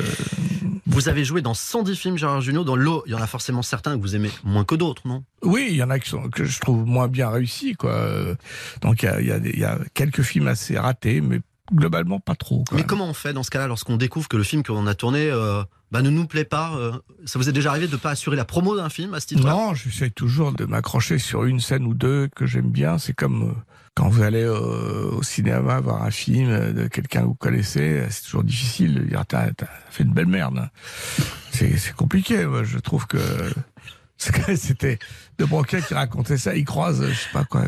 Vous avez joué dans 110 films, Gérard Junior. Dans l'eau, il y en a forcément certains que vous aimez moins que d'autres, non? Oui, il y en a qui sont, que je trouve moins bien réussis, quoi. Donc il y a, il y a y a quelques films assez ratés, mais globalement pas trop. quoi. Mais comment on fait dans ce cas-là lorsqu'on découvre que le film qu'on a tourné euh, bah, ne nous plaît pas euh, Ça vous est déjà arrivé de ne pas assurer la promo d'un film à ce titre-là? Non, j'essaie toujours de m'accrocher sur une scène ou deux que j'aime bien. C'est comme euh, quand vous allez euh, au cinéma voir un film de quelqu'un que vous connaissez, c'est toujours difficile de dire t'as fait une belle merde. C'est compliqué. Moi, je trouve que c'était De Broca qui racontait ça. Il croise, je sais pas quoi,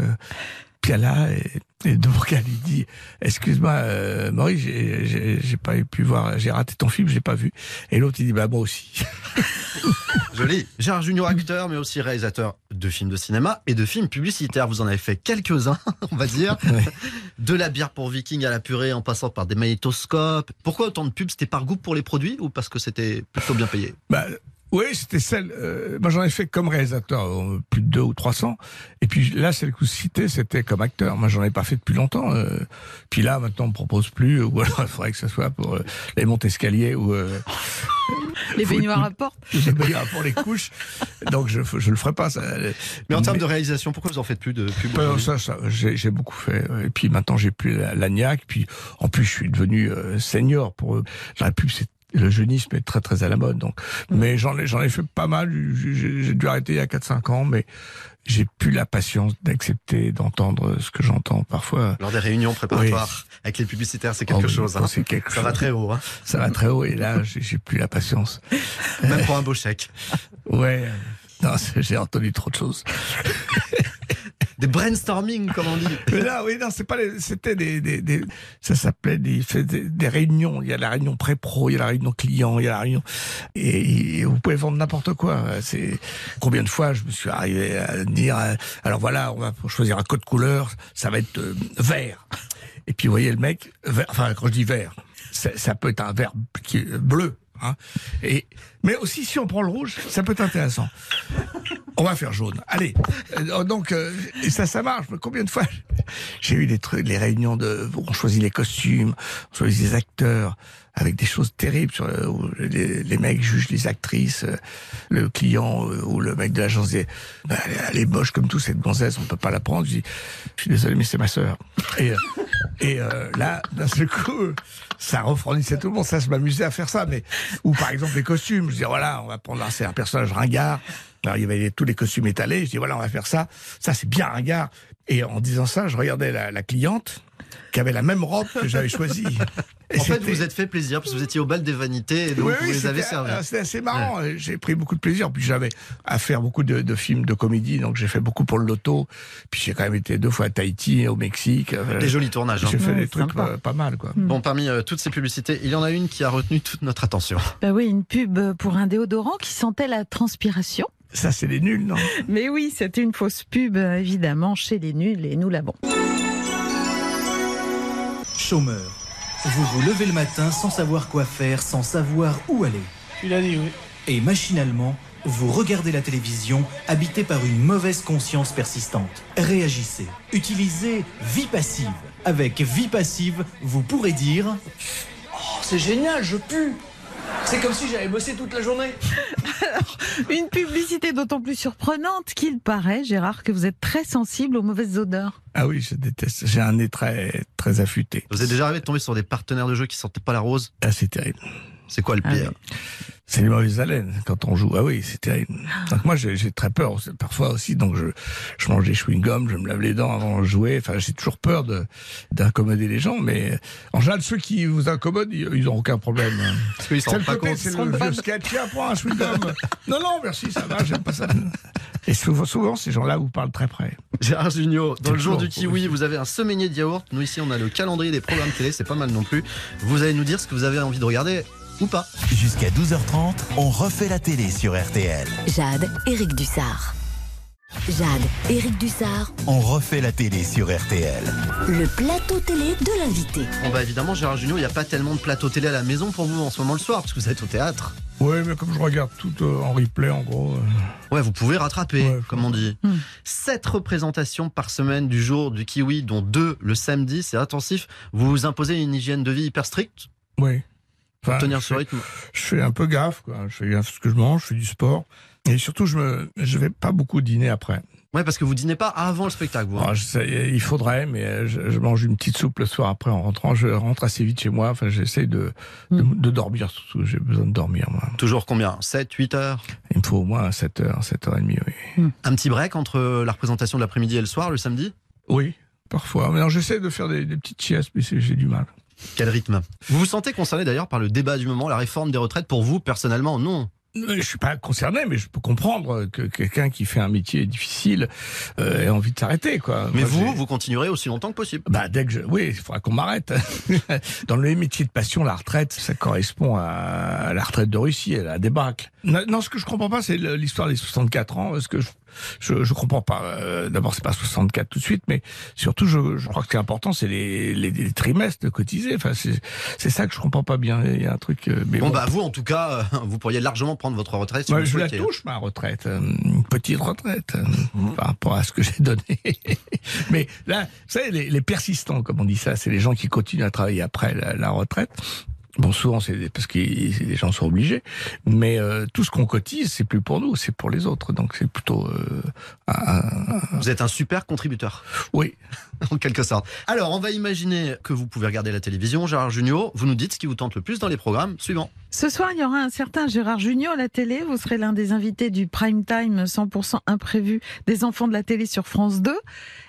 euh, Piala et, et De Broca lui dit excuse-moi euh, Maurice, j'ai- pas pu voir, j'ai raté ton film, j'ai pas vu. Et l'autre il dit bah moi aussi. Joli. Gérard Junior, acteur, mais aussi réalisateur de films de cinéma et de films publicitaires. Vous en avez fait quelques-uns, on va dire. De la bière pour Viking à la purée, en passant par des magnétoscopes. Pourquoi autant de pubs? C'était par goût pour les produits ou parce que c'était plutôt bien payé? Bah, oui, c'était celle. euh, moi, j'en ai fait comme réalisateur euh, plus de deux ou 300. Et puis là, celle que vous citez, c'était comme acteur. Moi, j'en ai pas fait depuis longtemps. euh. Puis là, maintenant, on me propose plus. Ou alors, il faudrait que ce soit pour euh, les montes escaliers ou euh, Les baignoires à porte. les baignoires pour les couches. Donc, je je le ferai pas. Ça. Mais en termes de réalisation, pourquoi vous en faites plus de Euh, aujourd'hui ça, ça, j'ai j'ai beaucoup fait. Et puis maintenant, j'ai plus la- l'agnac. Puis en plus, je suis devenu euh, senior pour eux. La pub, c'est le jeunisme est très très à la mode. Donc, mais j'en ai j'en ai fait pas mal. J'ai- J'ai j'ai dû arrêter il y a 4-5 ans, mais j'ai plus la patience d'accepter d'entendre ce que j'entends parfois. Lors des réunions préparatoires avec les publicitaires, c'est quelque Oh oui, chose. quand hein. c'est quelque Ça chose. va très haut. hein. Ça va très haut et là, j'ai plus la patience. Même pour un beau chèque. Ouais. Non, j'ai entendu trop de choses. Des brainstorming, comme on dit. Mais là, oui, non, c'est pas c'était des, ça s'appelait des, réunions. Il y a la réunion pré-pro, il y a la réunion client, il y a la réunion, et, et vous pouvez vendre n'importe quoi. C'est combien de fois je me suis arrivé à dire, euh, alors voilà, on va choisir un code couleur, ça va être euh, vert. Et puis vous voyez le mec, vert- enfin quand je dis vert, ça, peut être un vert bleu. Hein, mais aussi, si on prend le rouge, ça peut être intéressant. On va faire jaune. Allez. Euh, Donc, euh, ça, ça marche. Combien de fois j'ai eu des trucs, les réunions de, on choisit les costumes, on choisit les acteurs, avec des choses terribles sur le- où les, mecs jugent les actrices, euh, le client euh, ou le mec de l'agence dit, bah, elle est moche comme tout cette gonzesse, on peut pas la prendre. Je dis, je suis désolé, mais c'est ma sœur. Et, euh, euh, là, d'un seul coup, ça refroidissait tout le monde. Ça, je m'amusais à faire ça. Mais ou par exemple les costumes, je dis voilà, on va prendre c'est un personnage ringard. Alors il y avait tous les costumes étalés. Je dis voilà, on va faire ça. Ça c'est bien ringard. Et en disant ça, je regardais la, la cliente qui avait la même robe que j'avais choisie. En fait, vous vous êtes fait plaisir parce que vous étiez au bal des vanités et donc oui, vous les avez servis. euh, C'était assez marrant. J'ai pris beaucoup de plaisir. Puis j'avais à faire beaucoup de, de films de comédie, donc j'ai fait beaucoup pour le loto. Puis j'ai quand même été deux fois à Tahiti, au Mexique. Euh, Des jolis tournages. hein. J'ai fait Ouais, des trucs sympa. pas mal, quoi. Bon, parmi euh, toutes ces publicités, il y en a une qui a retenu toute notre attention. Bah oui, une pub pour un déodorant qui sentait la transpiration. Ça, c'est les nuls, non? Mais oui, c'était une fausse pub, évidemment, chez les nuls, et nous l'avons. Chômeur. Vous vous levez le matin sans savoir quoi faire, sans savoir où aller. Tu l'as dit, oui. Et machinalement, vous regardez la télévision habité par une mauvaise conscience persistante. Réagissez. Utilisez Vie Passive. Avec Vie Passive, vous pourrez dire Oh, c'est génial, je pue. C'est comme si j'avais bossé toute la journée. Une publicité d'autant plus surprenante qu'il paraît, Gérard, que vous êtes très sensible aux mauvaises odeurs. Ah oui, je déteste. J'ai un nez très, très affûté. Vous êtes déjà arrivé de tomber sur des partenaires de jeu qui sortaient pas la rose? Ah, c'est terrible. C'est quoi le Ah pire? C'est les mauvaises haleines quand on joue. Ah oui, c'est terrible. Donc moi, j'ai très peur parfois aussi. Donc je, je mange des chewing-gums, je me lave les dents avant de jouer. Enfin, j'ai toujours peur de d'accommoder les gens. Mais en général, ceux qui vous incommodent, ils ils ont aucun problème. Parce qu'ils s'en C'est le pas côté, c'est le vieux sketch. Tiens, prends un chewing-gum. non, non, merci, ça va, j'aime pas ça. Et souvent, souvent ces gens-là vous parlent très près. Gérard Junior, dans le jour du kiwi, vous avez un semainier de yaourt. Nous ici, on a le calendrier des programmes télé, c'est pas mal non plus. Vous allez nous dire ce que vous avez envie de regarder ou pas. Jusqu'à 12h30, on refait la télé sur RTL. Jade, Éric Dussard. Jade, Éric Dussard, On refait la télé sur RTL. le plateau télé de l'invité. Bon bah évidemment, Gérard Junior, il n'y a pas tellement de plateau télé à la maison pour vous en ce moment le soir, parce que vous êtes au théâtre. Oui, mais comme je regarde tout euh, en replay, en gros. euh, Ouais, vous pouvez rattraper, Ouais, comme on dit. Hmm. Sept représentations par semaine du jour du kiwi, dont deux le samedi, c'est intensif. Vous vous imposez une hygiène de vie hyper stricte oui. Pour Enfin, tenir je ce fais- rythme. je fais un peu gaffe, quoi. Je fais gaffe à ce que je mange, je fais du sport. Et surtout, je me, je vais pas beaucoup dîner après. Ouais, parce que vous dînez pas avant le spectacle, vous. hein. Ah, je sais, il faudrait, mais je, je mange une petite soupe le soir après en rentrant. Je rentre assez vite chez moi. Enfin, j'essaie de, de, de dormir surtout. J'ai besoin de dormir, moi. Toujours combien? 7, 8 heures? Il me faut au moins 7 heures, 7 heures et demie, oui. Un petit break entre la représentation de l'après-midi et le soir, le samedi? Oui, parfois. Mais non, j'essaie de faire des, des petites siestes, mais c'est- j'ai du mal. Quel rythme? Vous vous sentez concerné d'ailleurs par le débat du moment, la réforme des retraites? Pour vous, personnellement, non. Euh, Je suis pas concerné, mais je peux comprendre que quelqu'un qui fait un métier difficile euh, ait envie de s'arrêter, quoi. Mais Moi, vous, vous continuerez aussi longtemps que possible. Bah, dès que je, oui, il faudra qu'on m'arrête. Dans les métiers de passion, la retraite, ça correspond à la retraite de Russie, à la débâcle. Non, ce que je comprends pas, c'est le- l'histoire des 64 ans. Ce que je, je, je comprends pas. Euh, D'abord, c'est pas 64 tout de suite, mais surtout, je, je crois que ce qui est important, c'est les, les, les trimestres de cotiser. Enfin, c'est c'est ça que je comprends pas bien. Il y a un truc. euh, Mais Bon, bah vous, en tout cas, euh, vous pourriez largement prendre votre retraite si vous je la touche, ma retraite. euh, Une petite retraite euh, par rapport à ce que j'ai donné. Mais là, vous savez, les, les persistants, comme on dit ça, c'est les gens qui continuent à travailler après la, la retraite. Bon, souvent, c'est parce que les gens sont obligés. Mais euh, tout ce qu'on cotise, c'est plus pour nous, c'est pour les autres. Donc, c'est plutôt... euh, un- un- Vous êtes un super contributeur. Oui. en quelque sorte. Alors, on va imaginer que vous pouvez regarder la télévision. Gérard Junior, vous nous dites ce qui vous tente le plus dans les programmes suivants. Ce soir, il y aura un certain Gérard Junior à la télé. Vous serez l'un des invités du prime time 100% imprévu des enfants de la télé sur France 2.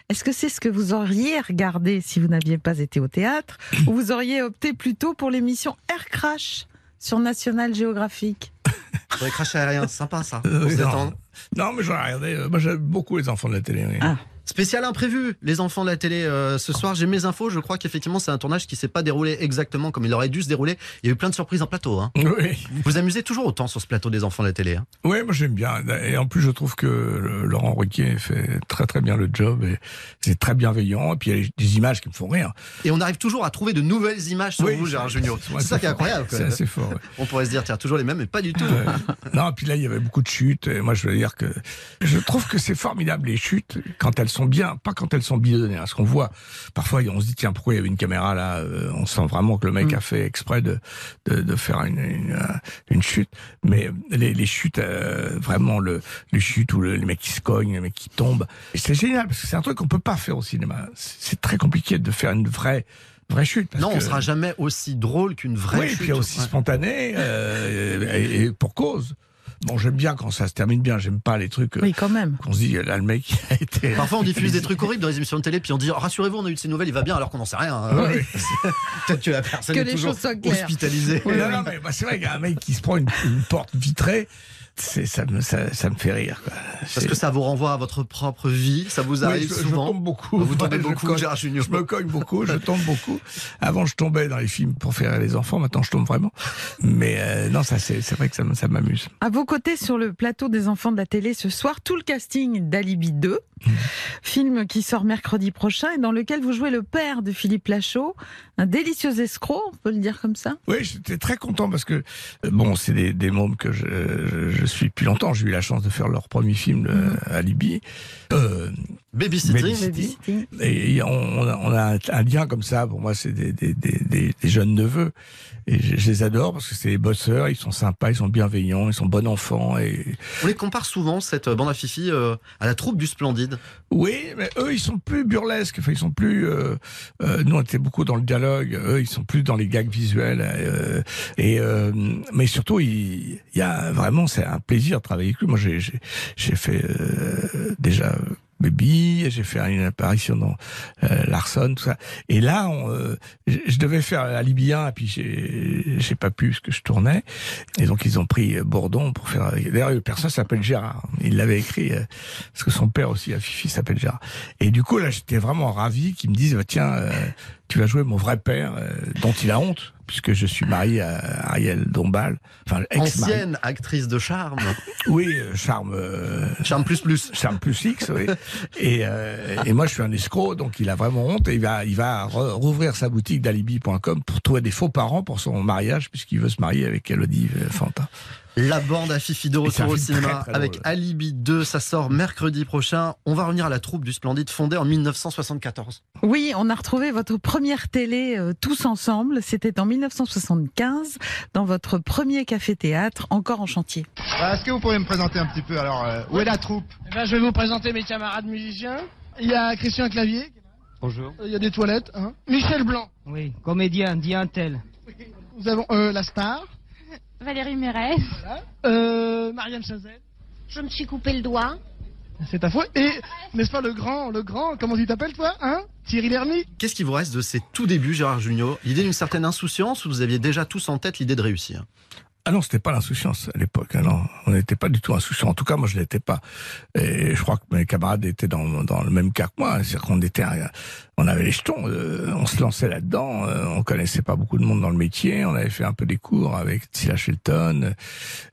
Est-ce que c'est ce que vous auriez regardé si vous n'aviez pas été au théâtre ou vous auriez opté plutôt pour l'émission Air Crash sur National Geographic? Pour les crashs aériens, sympa ça. Euh, non. Non, mais j'en ai regardé. euh, Moi, j'aime beaucoup les enfants de la télé. oui. Ah. Spécial imprévu, les enfants de la télé. euh, ce soir, j'ai mes infos. Je crois qu'effectivement, c'est un tournage qui s'est pas déroulé exactement comme il aurait dû se dérouler. Il y a eu plein de surprises en plateau. Hein. Oui. Vous vous amusez toujours autant sur ce plateau des enfants de la télé. hein. Oui, moi j'aime bien. Et en plus, je trouve que Laurent Ruquier fait très très bien le job et c'est très bienveillant. Et puis il y a des images qui me font rire. Et on arrive toujours à trouver de nouvelles images sur Oui, vous, Gérard Junior. c'est- ça qui est incroyable. C'est assez fort. ouais. On pourrait se dire, tiens, toujours les mêmes, mais pas du tout. Non, et puis là, il y avait beaucoup de chutes. Et moi, je veux dire que je trouve que c'est formidable les chutes quand elles sont bien, pas quand elles sont bidonnées. Parce qu'on voit, parfois, on se dit, tiens, pourquoi il y avait une caméra là euh, On sent vraiment que le mec Mm. a fait exprès de, de, de faire une, une, euh, une chute. Mais les, les chutes, euh, vraiment, le, les chutes où le- les mecs qui se cognent, les mecs qui tombent, c'est génial parce que c'est un truc qu'on peut pas faire au cinéma. C'est très compliqué de faire une vraie, vraie chute. parce Non, on que- sera jamais aussi drôle qu'une vraie oui, et chute. puis aussi Ouais. spontané euh, et, et pour cause. Bon, j'aime bien quand ça se termine bien. J'aime pas les trucs Oui, quand même. qu'on se dit là le mec a été. Parfois, on diffuse des trucs horribles dans les émissions de télé, puis on dit rassurez-vous, on a eu de ces nouvelles, il va bien, alors qu'on n'en sait rien. hein. Ouais. Peut-être que la personne Que est les toujours choses soient claires. hospitalisée. non, non, mais bah, c'est vrai qu'il y a un mec qui se prend une, une porte vitrée. C'est ça me ça, ça me fait rire. Quoi. Parce que ça vous renvoie à votre propre vie, ça vous arrive je, je souvent. tombe beaucoup. Vous tombez Ouais, je beaucoup. Gérard Junior. Je me cogne beaucoup, je tombe beaucoup. Avant, je tombais dans les films pour faire les enfants. Maintenant, je tombe vraiment. Mais euh, non, ça c'est c'est vrai que ça, ça m'amuse. À vos côtés, sur le plateau des enfants de la télé ce soir, tout le casting d'Alibi 2, film qui sort mercredi prochain et dans lequel vous jouez le père de Philippe Lachaud, un délicieux escroc, on peut le dire comme ça. Oui, j'étais très content parce que euh, bon, c'est des, des mômes que je, je- je suis depuis longtemps. J'ai eu la chance de faire leur premier film à Libye. Euh, Babysitting. Babysitting. Et on, on a, on a un, lien comme ça. Pour moi, c'est des, des, des, des- des jeunes neveux. Et je, je les adore parce que c'est des bosseurs, ils sont sympas, ils sont bienveillants, ils sont bons enfants. Et On les compare souvent, cette bande à Fifi, euh, à la troupe du Splendide. Oui, mais eux, ils sont plus burlesques. Enfin, ils sont plus. Euh, euh, nous, on était beaucoup dans le dialogue. Eux, ils sont plus dans les gags visuels. euh, et euh, mais surtout, il, il y a vraiment, c'est un plaisir de travailler avec lui. Moi, j'ai fait euh, déjà. Baby, j'ai fait une apparition dans euh, Larson, tout ça. Et là, on, euh, je, devais faire Libyen, et puis j'ai j'ai pas pu parce que je tournais. Et donc ils ont pris euh, Bourdon pour faire. D'ailleurs, le personnage s'appelle Gérard. Il l'avait écrit euh, parce que son père aussi, à Fifi, s'appelle Gérard. Et du coup, là, j'étais vraiment ravi qu'ils me disent bah, tiens, euh, tu vas jouer mon vrai père, euh, dont il a honte, puisque je suis marié à Ariel Dombal, enfin. Ancienne actrice de charme. Oui, euh, charme. euh, charme plus plus. Charme plus X, oui. Et, euh, et moi, je suis un escroc, donc il a vraiment honte. Et il va, il va rouvrir sa boutique d'alibi.com pour trouver des faux parents pour son mariage, puisqu'il veut se marier avec Elodie Fanta. La bande à Fifi de retour au cinéma très, très avec drôle. Alibi 2, ça sort mercredi prochain. On va revenir à la troupe du Splendide fondée en 1974. Oui, on a retrouvé votre première télé euh, tous ensemble. C'était en 1975 dans votre premier café-théâtre, encore en chantier. Euh, Est-ce que vous pourriez me présenter un petit peu alors euh, où est la troupe? Eh ben, je vais vous présenter mes camarades musiciens. Il y a Christian Clavier. Bonjour. Il y a des toilettes. Hein. Michel Blanc. Oui, comédien, dit un tel. Nous avons euh, la star. Valérie Mérez. Euh, Marianne Chazelle. Je me suis coupé le doigt. C'est à foi. Et, n'est-ce pas le grand, le grand, comment tu t'appelles toi hein Thierry Lhermitte Qu'est-ce qui vous reste de ces tout débuts, Gérard Junior L'idée d'une certaine insouciance ou vous aviez déjà tous en tête l'idée de réussir Ah non, c'était pas l'insouciance à l'époque. hein, non, on n'était pas du tout insouciant. En tout cas, moi, je l'étais pas. Et je crois que mes camarades étaient dans, dans le même cas que moi. C'est-à-dire qu'on était, on avait les jetons, euh, on se lançait là-dedans. euh, on connaissait pas beaucoup de monde dans le métier. On avait fait un peu des cours avec Tila Shelton.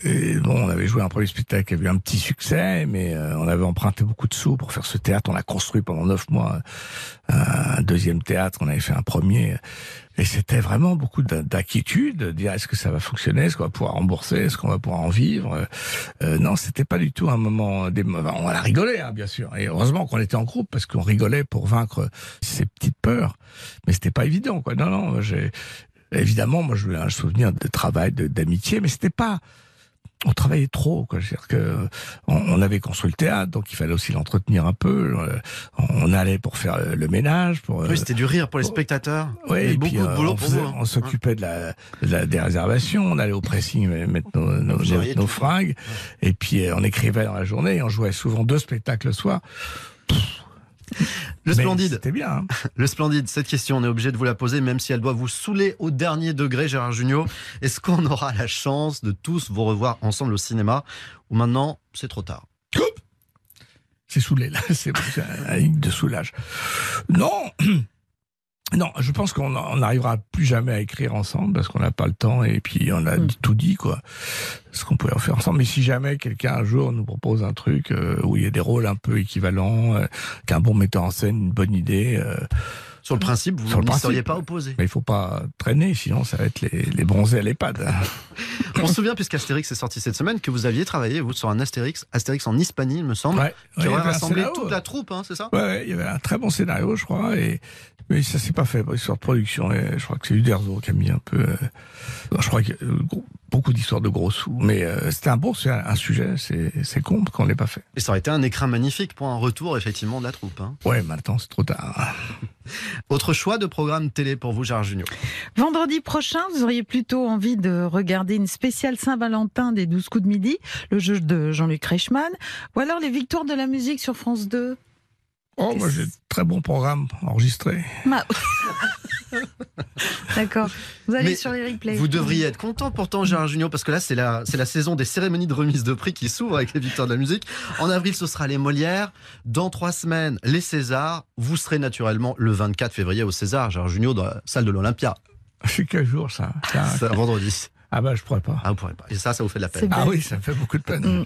Et bon, on avait joué un premier spectacle qui avait eu un petit succès, mais euh, on avait emprunté beaucoup de sous pour faire ce théâtre. On a construit pendant neuf mois euh, un deuxième théâtre. On avait fait un premier. Et c'était vraiment beaucoup d'in- d'inquiétude, de dire est-ce que ça va fonctionner, est-ce qu'on va pouvoir rembourser, est-ce qu'on va pouvoir en vivre? Euh, euh, non, c'était pas du tout un moment. Des... On a rigolé, hein, bien sûr. Et heureusement qu'on était en groupe parce qu'on rigolait pour vaincre ces petites peurs. Mais c'était pas évident, quoi. Non, non. Évidemment, moi, j'ai un souvenir de travail, d'amitié, mais c'était pas. On travaillait trop, quoi. C'est-à-dire que on, on avait construit le théâtre, donc il fallait aussi l'entretenir un peu. Euh, On allait pour faire euh, le ménage, pour. Oui, euh, c'était du rire pour les spectateurs. Il y oui, beaucoup puis, de euh, boulot on, pour faisait- vous. hein. on s'occupait de la, de la- des réservations, on allait au pressing euh, mettre nos, nos, nos- fringues, et puis euh, on écrivait dans la journée, et on jouait souvent deux spectacles le soir. Le Mais Splendide. C'était bien. hein. Le Splendide, cette question, on est obligé de vous la poser, même si elle doit vous saouler au dernier degré, Gérard Junior. Est-ce qu'on aura la chance de tous vous revoir ensemble au cinéma Ou maintenant, c'est trop tard? C'est saoulé, là. C'est de soulage. Non Non, je pense qu'on on n'arrivera plus jamais à écrire ensemble parce qu'on n'a pas le temps et puis on a dit- tout dit, quoi. Ce qu'on pouvait en faire ensemble. Mais si jamais quelqu'un un jour nous propose un truc euh, où il y a des rôles un peu équivalents, euh, qu'un bon metteur en scène, une bonne idée. euh, Sur le principe, vous principe. seriez pas opposé. Mais il faut pas traîner, sinon ça va être les, les bronzés à l'EHPAD. On se souvient, puisqu'Astérix est sorti cette semaine, que vous aviez travaillé, vous, sur un Astérix, Astérix en Hispanie, il me semble, Ouais, qui ouais, il y aurait avait un rassemblé toute la troupe, hein, c'est ça? Ouais, ouais, il y avait un très bon scénario, je crois, et mais ça s'est pas fait. Bon, histoire de production, et je crois que c'est Uderzo qui a mis un peu. euh, je crois qu'il y a euh, beaucoup d'histoires de gros sous, mais euh, c'était un bon, c'est un, un sujet. C'est c'est con qu'on l'ait pas fait. Et ça aurait été un écrin magnifique pour un retour, effectivement, de la troupe. hein. Ouais, maintenant c'est trop tard. Autre choix de programme télé pour vous, Gérard Junior? Vendredi prochain, vous auriez plutôt envie de regarder une spéciale Saint-Valentin des 12 coups de midi, le jeu de Jean-Luc Reichmann, ou alors les victoires de la musique sur France 2. Oh, moi j'ai de très bon programme enregistré. Ma- D'accord. Vous allez Mais sur les replays. Vous devriez être content pourtant, Gérard Junior, parce que là, c'est la, c'est la saison des cérémonies de remise de prix qui s'ouvre avec les victoires de la musique. En avril, ce sera les Molières. Dans trois semaines, les Césars. Vous serez naturellement le 24 février au César, Gérard Junior, dans la salle de l'Olympia. C'est quel jour ça C'est un vendredi. Ah bah je pourrais pas. Ah, vous pourrez pas. Et ça, ça vous fait de la peine. Ah oui, ça me fait beaucoup de peine.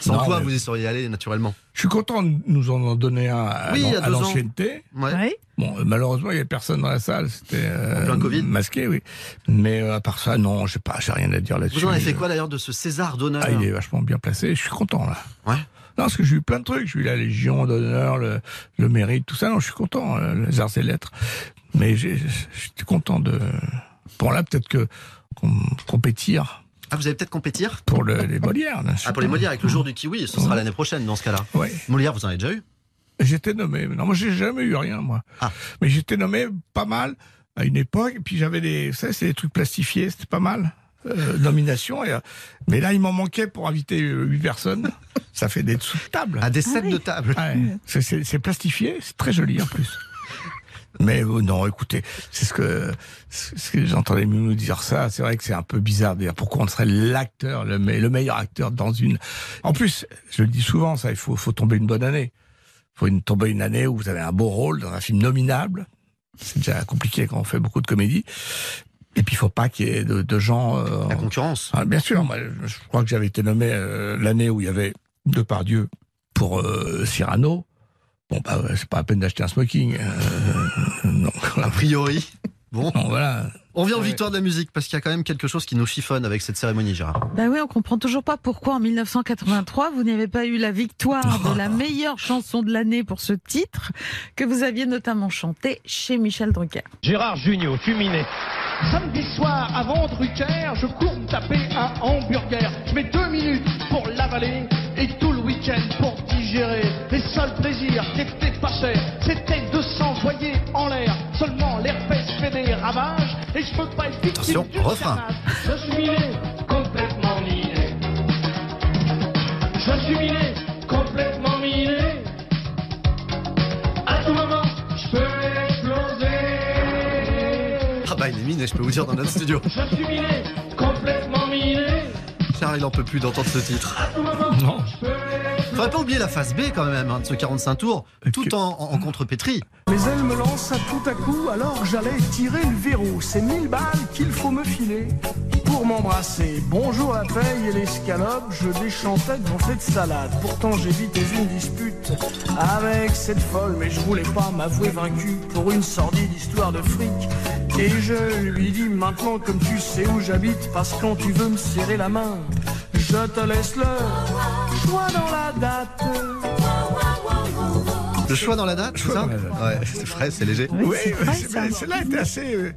Sans Non, quoi mais- vous y seriez allé naturellement Je suis content de nous en donner un à, Oui, il y a à l'ancienneté. Ouais. Oui. Bon, euh, malheureusement, il n'y avait personne dans la salle. C'était euh, masqué, oui. Mais euh, à part ça, non, pas, j'ai rien à dire là-dessus. Vous en avez fait Euh, quoi d'ailleurs de ce César d'honneur Ah, il est vachement bien placé. Je suis content là. Ouais. Non, parce que j'ai eu plein de trucs. J'ai eu la Légion d'honneur, le, le mérite, tout ça. Non, je suis content, euh, les arts et lettres. Mais j'ai- j'étais content de. Bon là, peut-être que compétir Ah, vous allez peut-être compétir pour le- les Molières. là, je sais Ah, pour les. Molières avec le jour du kiwi, ce sera l'année prochaine dans ce cas-là. Ouais. Molière, vous en avez déjà eu? J'étais nommé. Non, moi, j'ai jamais eu rien, moi. Ah. Mais j'étais nommé pas mal à une époque. Et puis j'avais des, ça, c'est des trucs plastifiés. C'était pas mal. Euh, nomination. Et, euh, mais là, il m'en manquait pour inviter euh, huit personnes. ça fait des dessous de table. Ah, des sets de table. Ouais. C'est- C'est c'est plastifié. C'est très joli en plus. Mais euh, non, écoutez, c'est ce que, ce que j'entendais nous dire ça. C'est vrai que c'est un peu bizarre de dire pourquoi on serait l'acteur, le, me- le meilleur acteur dans une. En plus, je le dis souvent, ça, il faut, faut tomber une bonne année. Il faut une, tomber une année où vous avez un beau rôle dans un film nominable. C'est déjà compliqué quand on fait beaucoup de comédie. Et puis, il faut pas qu'il y ait de, de gens. euh, La concurrence. ah, bien sûr, moi, je je crois que j'avais été nommé euh, l'année où il y avait Depardieu pour euh, Cyrano. Bon, bah, c'est pas la peine d'acheter un smoking. Euh, non. A priori. Bon. Non, voilà. On vient aux Ouais. victoires de la musique parce qu'il y a quand même quelque chose qui nous chiffonne avec cette cérémonie, Gérard. Ben oui, on comprend toujours pas pourquoi en 1983 vous n'avez pas eu la victoire de la meilleure chanson de l'année pour ce titre que vous aviez notamment chanté chez Michel Drucker. Gérard Junior, fuminé. Samedi soir, avant Drucker, je cours me taper un hamburger. Je mets deux minutes pour l'avaler et tout le week-end pour Les seuls plaisirs qui étaient pas chers, c'était de s'envoyer en l'air. Seulement l'herpès fait des ravages et je peux pas être victime Attention, du refrain. Je suis miné, complètement miné. Je suis miné, complètement miné. À tout moment, je peux exploser. Ah bah il est miné, je peux vous dire dans notre studio. Je suis miné, complètement miné. Gérard, il en peut plus d'entendre ce titre. Non. Faudrait pas oublier la phase B quand même hein, de ce 45 tours, tout en, en, en contrepétrie. Mais elle me lance à tout à coup, alors j'allais tirer le verrou. C'est mille balles qu'il faut me filer pour m'embrasser. Bonjour la paye et l'escalope, je déchantais devant cette salade. Pourtant j'évitais une dispute avec cette folle, mais je voulais pas m'avouer vaincu pour une sordide histoire de fric. Et je lui dis maintenant comme tu sais où j'habite, parce que quand tu veux me serrer la main, je te laisse le choix dans la date. Le choix dans la date, c'est ça. Ouais, c'est frais, c'est léger. Oui, ouais, c'est- mais celle-là était assez, euh,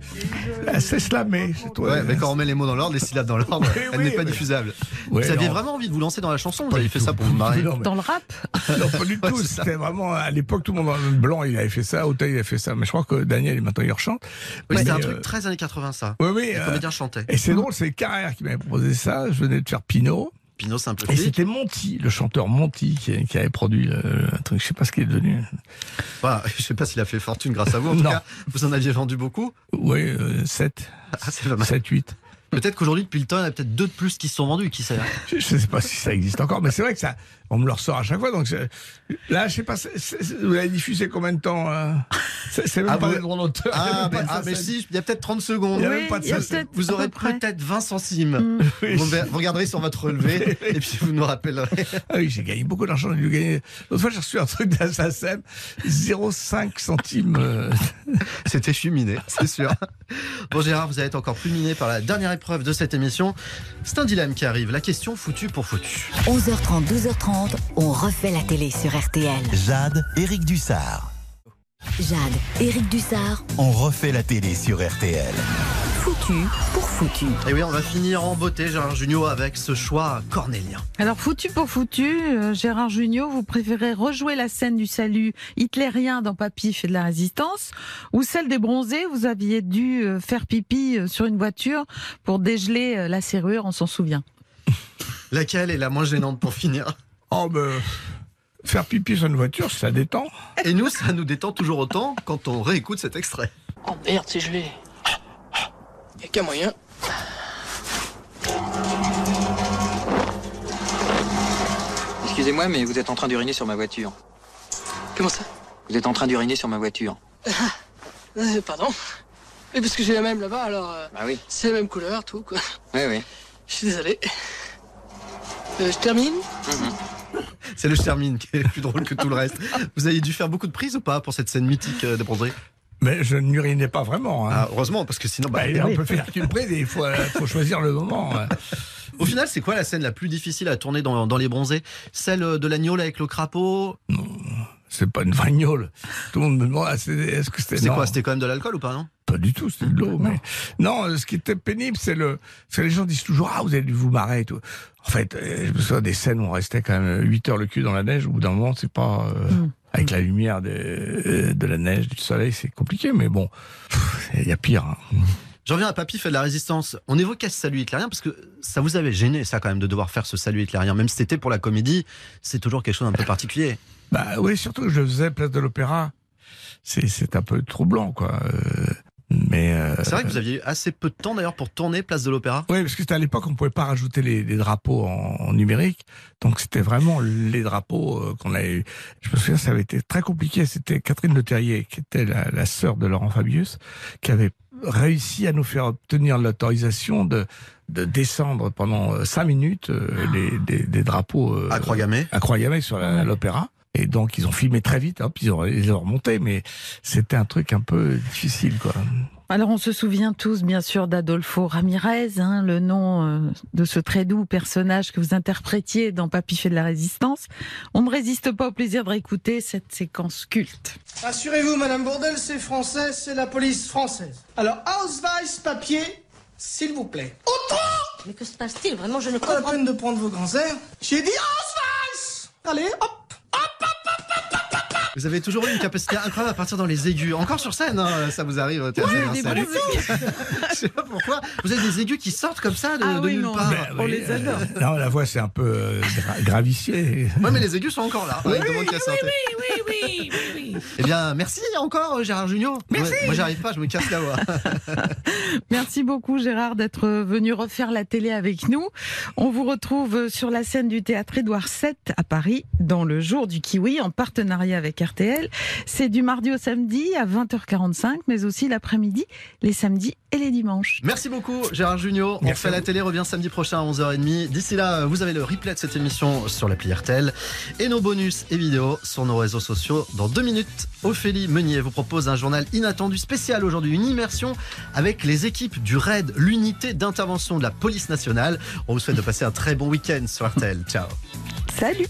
assez slamée. c'est toi. Ouais, mais quand on met les mots dans l'ordre, les syllabes dans l'ordre, Oui, elle oui, n'est pas mais- diffusable. Ouais, vous aviez non. vraiment envie de vous lancer dans la chanson Vous avez fait tout. ça pour vous marier Non, mais- Dans le rap Non, pas du Ouais, tout. C'était vraiment, à l'époque, tout le monde en blanc, il avait fait ça. Auteuil, il a fait ça. Mais je crois que Daniel, maintenant, il rechante. Oui, c'était un truc euh, très années 80 ça. Oui, oui. Les euh, comédiens chantaient. et c'est drôle, c'est Carrère qui m'avait proposé ça. Je venais de faire Pinot. Et c'était Monty, le chanteur Monty, qui, qui avait produit le, le truc. Je sais pas ce qu'il est devenu. Voilà, je sais pas s'il a fait fortune grâce à vous. En tout Non. cas, vous en aviez vendu beaucoup. Oui, euh, 7. Ah, c'est pas mal. 7, 8. Peut-être qu'aujourd'hui, depuis le temps, il y en a peut-être deux de plus qui se sont vendus, qui sait. hein. Je, je sais pas si ça existe encore, mais c'est vrai que ça, on me le ressort à chaque fois. Donc je- là, je sais pas, vous l'avez diffusé combien de temps euh C'est même Ah, pas vous- le droit d'auteur. il y a Ah, mais, de ah, mais ça- si, il y a peut-être 30 secondes. Il y a Oui, même pas de ça, Vous aurez peut-être 20 centimes. Mm. Oui. Vous, regarderez sur votre relevé et puis vous nous rappellerez. Ah oui, j'ai gagné beaucoup d'argent. J'ai dû gagner. L'autre fois, j'ai reçu un truc d'Assasem, 0,5 centimes. C'était chuminé, c'est sûr. Bon Gérard, vous allez être encore plus miné par la dernière épreuve de cette émission. C'est un dilemme qui arrive, la question foutue pour foutu. 11h30, 12h30, on refait la télé sur RTL. Jade, Éric Dussard. Jade, Éric Dussard, On refait la télé sur RTL. Foutu pour foutu. Et oui, on va finir en beauté, Gérard Junior, avec ce choix cornélien. Alors foutu pour foutu, euh, Gérard Jugnot, vous préférez rejouer la scène du salut hitlérien dans Papy fait de la résistance ou celle des bronzés, vous aviez dû euh, faire pipi euh, sur une voiture pour dégeler euh, la serrure, on s'en souvient. Laquelle est la moins gênante pour finir? Oh, ben. Faire pipi sur une voiture, ça détend. Et nous, ça nous détend toujours autant quand on réécoute cet extrait. Oh merde, c'est gelé. Y'a qu'un moyen. Excusez-moi, mais vous êtes en train d'uriner sur ma voiture. Comment ça? Vous êtes en train d'uriner sur ma voiture. Euh, Pardon Oui, parce que j'ai la même là-bas, alors. euh, Ah oui. C'est la même couleur, tout, quoi. Oui, oui. Je suis désolé. Euh, je termine? C'est le Chermine qui est plus drôle que tout le reste. Vous avez dû faire beaucoup de prises ou pas pour cette scène mythique euh, des bronzés Mais je n'urinais pas vraiment. hein. Ah, Heureusement, parce que sinon. bah, Bah, on peut faire une prise et il faut, euh, faut choisir le moment. hein. Au final, c'est quoi la scène la plus difficile à tourner dans, dans les bronzés? Celle de l'agneau avec le crapaud? C'est pas une vraie gnôle. Tout le monde me demande ah, est-ce que c'était. C'est non. quoi C'était quand même de l'alcool ou pas, non? Pas du tout, c'était de l'eau. Mais... Non, euh, ce qui était pénible, c'est le. que les gens disent toujours Ah, vous avez dû vous marrer et tout. En fait, euh, je me souviens des scènes où on restait quand même 8 heures le cul dans la neige. Au bout d'un moment, c'est pas. euh, Mm. Avec la lumière de, euh, de la neige, du soleil, c'est compliqué, mais bon, il y a pire. hein. J'en reviens à Papy fait de la résistance. On évoquait ce salut hitlérien parce que ça vous avait gêné, ça, quand même, de devoir faire ce salut hitlérien. Même si c'était pour la comédie, c'est toujours quelque chose d'un peu particulier. Bah oui, surtout que je faisais Place de l'Opéra. C'est, c'est un peu troublant, quoi. Euh, mais. euh, C'est vrai que vous aviez eu assez peu de temps d'ailleurs pour tourner Place de l'Opéra Oui, parce que c'était à l'époque, on ne pouvait pas rajouter les, les drapeaux en, en numérique. Donc c'était vraiment les drapeaux euh, qu'on avait eu. Je me souviens, ça avait été très compliqué. C'était Catherine Le Terrier, qui était la, la sœur de Laurent Fabius, qui avait réussi à nous faire obtenir l'autorisation de, de descendre pendant euh, cinq minutes euh, les, des, des drapeaux euh, À Croix-Gamay sur la- l'opéra. Et donc ils ont filmé très vite, hop, ils ont, ils ont remonté, mais c'était un truc un peu difficile, quoi. Alors on se souvient tous bien sûr d'Adolfo Ramirez, hein, le nom euh, de ce très doux personnage que vous interprétiez dans Papy fait de la résistance. On ne résiste pas au plaisir de réécouter cette séquence culte. Rassurez-vous, Madame Bourdel, c'est français, c'est la police française. Alors, Ausweis, papier, s'il vous plaît. Autant Mais que se passe-t-il? Vraiment, je ne Pas la comprends peine de prendre vos grands airs. J'ai dit Ausweis Allez, hop Vous avez toujours eu une capacité incroyable à partir dans les aigus. Encore sur scène, hein, ça vous arrive, Thérèse Ouais, des bons Je sais pas pourquoi. Vous avez des aigus qui sortent comme ça de, Ah de oui, nulle non, part. Ben on les adore. Euh, non, la voix c'est un peu euh, gra- gravicié. Ouais, mais les aigus sont encore là. Sortir. oui, oui, oui. Eh bien, merci encore, Gérard Junior. Merci. Ouais, moi, j'arrive pas, je me casse la voix. Merci beaucoup Gérard d'être venu refaire la télé avec nous. On vous retrouve sur la scène du théâtre Édouard VII à Paris dans le jour du kiwi en partenariat avec RTL. C'est du mardi au samedi à 20h45 mais aussi l'après-midi, les samedis et les dimanches. Merci beaucoup, Gérard Junior. On fait la télé, revient samedi prochain à 11h30. D'ici là, vous avez le replay de cette émission sur l'appli RTL et nos bonus et vidéos sur nos réseaux sociaux. Dans deux minutes, Ophélie Meunier vous propose un journal inattendu spécial aujourd'hui, une immersion avec les équipes du RAID, l'unité d'intervention de la police nationale. On vous souhaite de passer un très bon week-end sur RTL. Ciao. Salut